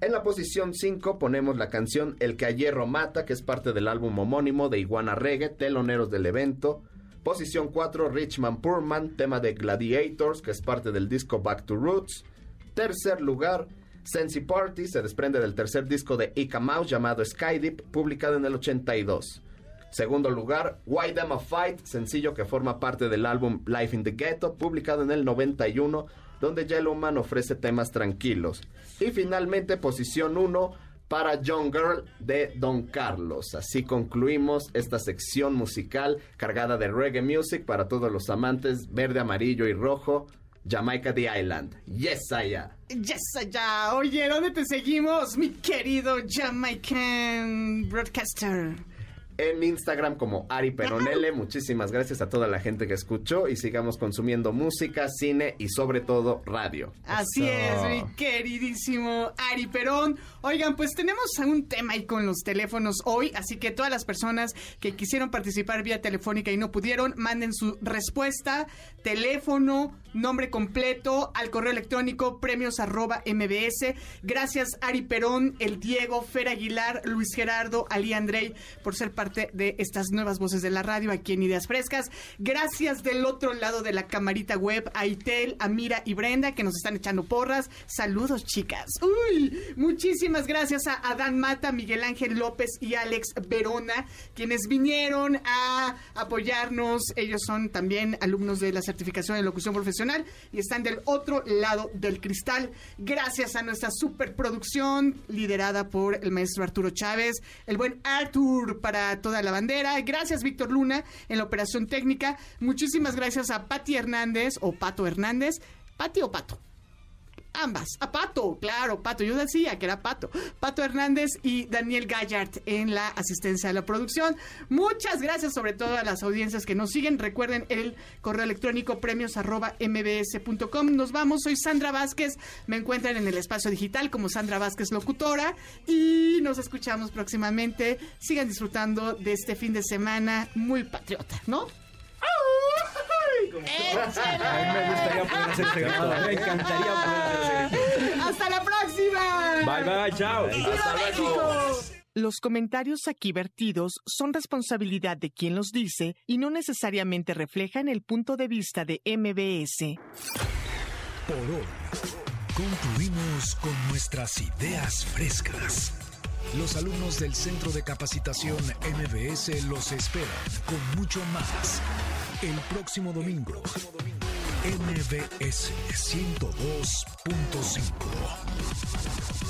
En la posición 5 ponemos la canción El que a hierro mata, que es parte del álbum homónimo de Iguana Reggae, teloneros del evento. Posición 4, Richman Poorman, tema de Gladiators, que es parte del disco Back to Roots. Tercer lugar, Sensi Party, se desprende del tercer disco de Ika Mouse llamado Skydeep, publicado en el 82. Segundo lugar, Why Them a Fight, sencillo que forma parte del álbum Life in the Ghetto, publicado en el 91, donde Yellowman ofrece temas tranquilos. Y finalmente, posición 1 para Young Girl de Don Carlos. Así concluimos esta sección musical cargada de reggae music para todos los amantes verde, amarillo y rojo. Jamaica the Island. Yes, am. Yes, allá. Oye, ¿dónde te seguimos, mi querido Jamaican Broadcaster? En Instagram como Ari Peronele. Muchísimas gracias a toda la gente que escuchó y sigamos consumiendo música, cine y sobre todo radio. Así es, mi queridísimo Ari Perón. Oigan, pues tenemos un tema ahí con los teléfonos hoy, así que todas las personas que quisieron participar vía telefónica y no pudieron, manden su respuesta, teléfono, nombre completo al correo electrónico premios arroba mbs. Gracias Ari Perón, el Diego, Fer Aguilar, Luis Gerardo, Ali Andrei por ser parte de estas nuevas voces de la radio aquí en Ideas Frescas. Gracias del otro lado de la camarita web a Itel, a Mira y Brenda que nos están echando porras. Saludos chicas. Uy, muchísimas gracias a Adán Mata, Miguel Ángel López y Alex Verona quienes vinieron a apoyarnos. Ellos son también alumnos de la certificación de locución profesional y están del otro lado del cristal. Gracias a nuestra superproducción liderada por el maestro Arturo Chávez, el buen Artur para toda la bandera. Gracias Víctor Luna en la operación técnica. Muchísimas gracias a Patti Hernández o Pato Hernández. ¿Pati o Pato? Ambas. A Pato, claro, Pato. Yo decía que era Pato. Pato Hernández y Daniel Gallard en la asistencia de la producción. Muchas gracias sobre todo a las audiencias que nos siguen. Recuerden el correo electrónico premios. Nos vamos. Soy Sandra Vázquez. Me encuentran en el espacio digital como Sandra Vázquez Locutora. Y nos escuchamos próximamente. Sigan disfrutando de este fin de semana muy patriota, ¿no? ¡Échale! A mí me gustaría poder hacer ese grito. Me encantaría poder hacer ese grito. ¡Hasta la próxima! Bye, bye, chao. ¡Viva México! Los comentarios aquí vertidos son responsabilidad de quien los dice y no necesariamente reflejan el punto de vista de MBS. Por hoy, concluimos con nuestras ideas frescas. Los alumnos del Centro de Capacitación MBS los esperan con mucho más el próximo domingo. MBS 102.5.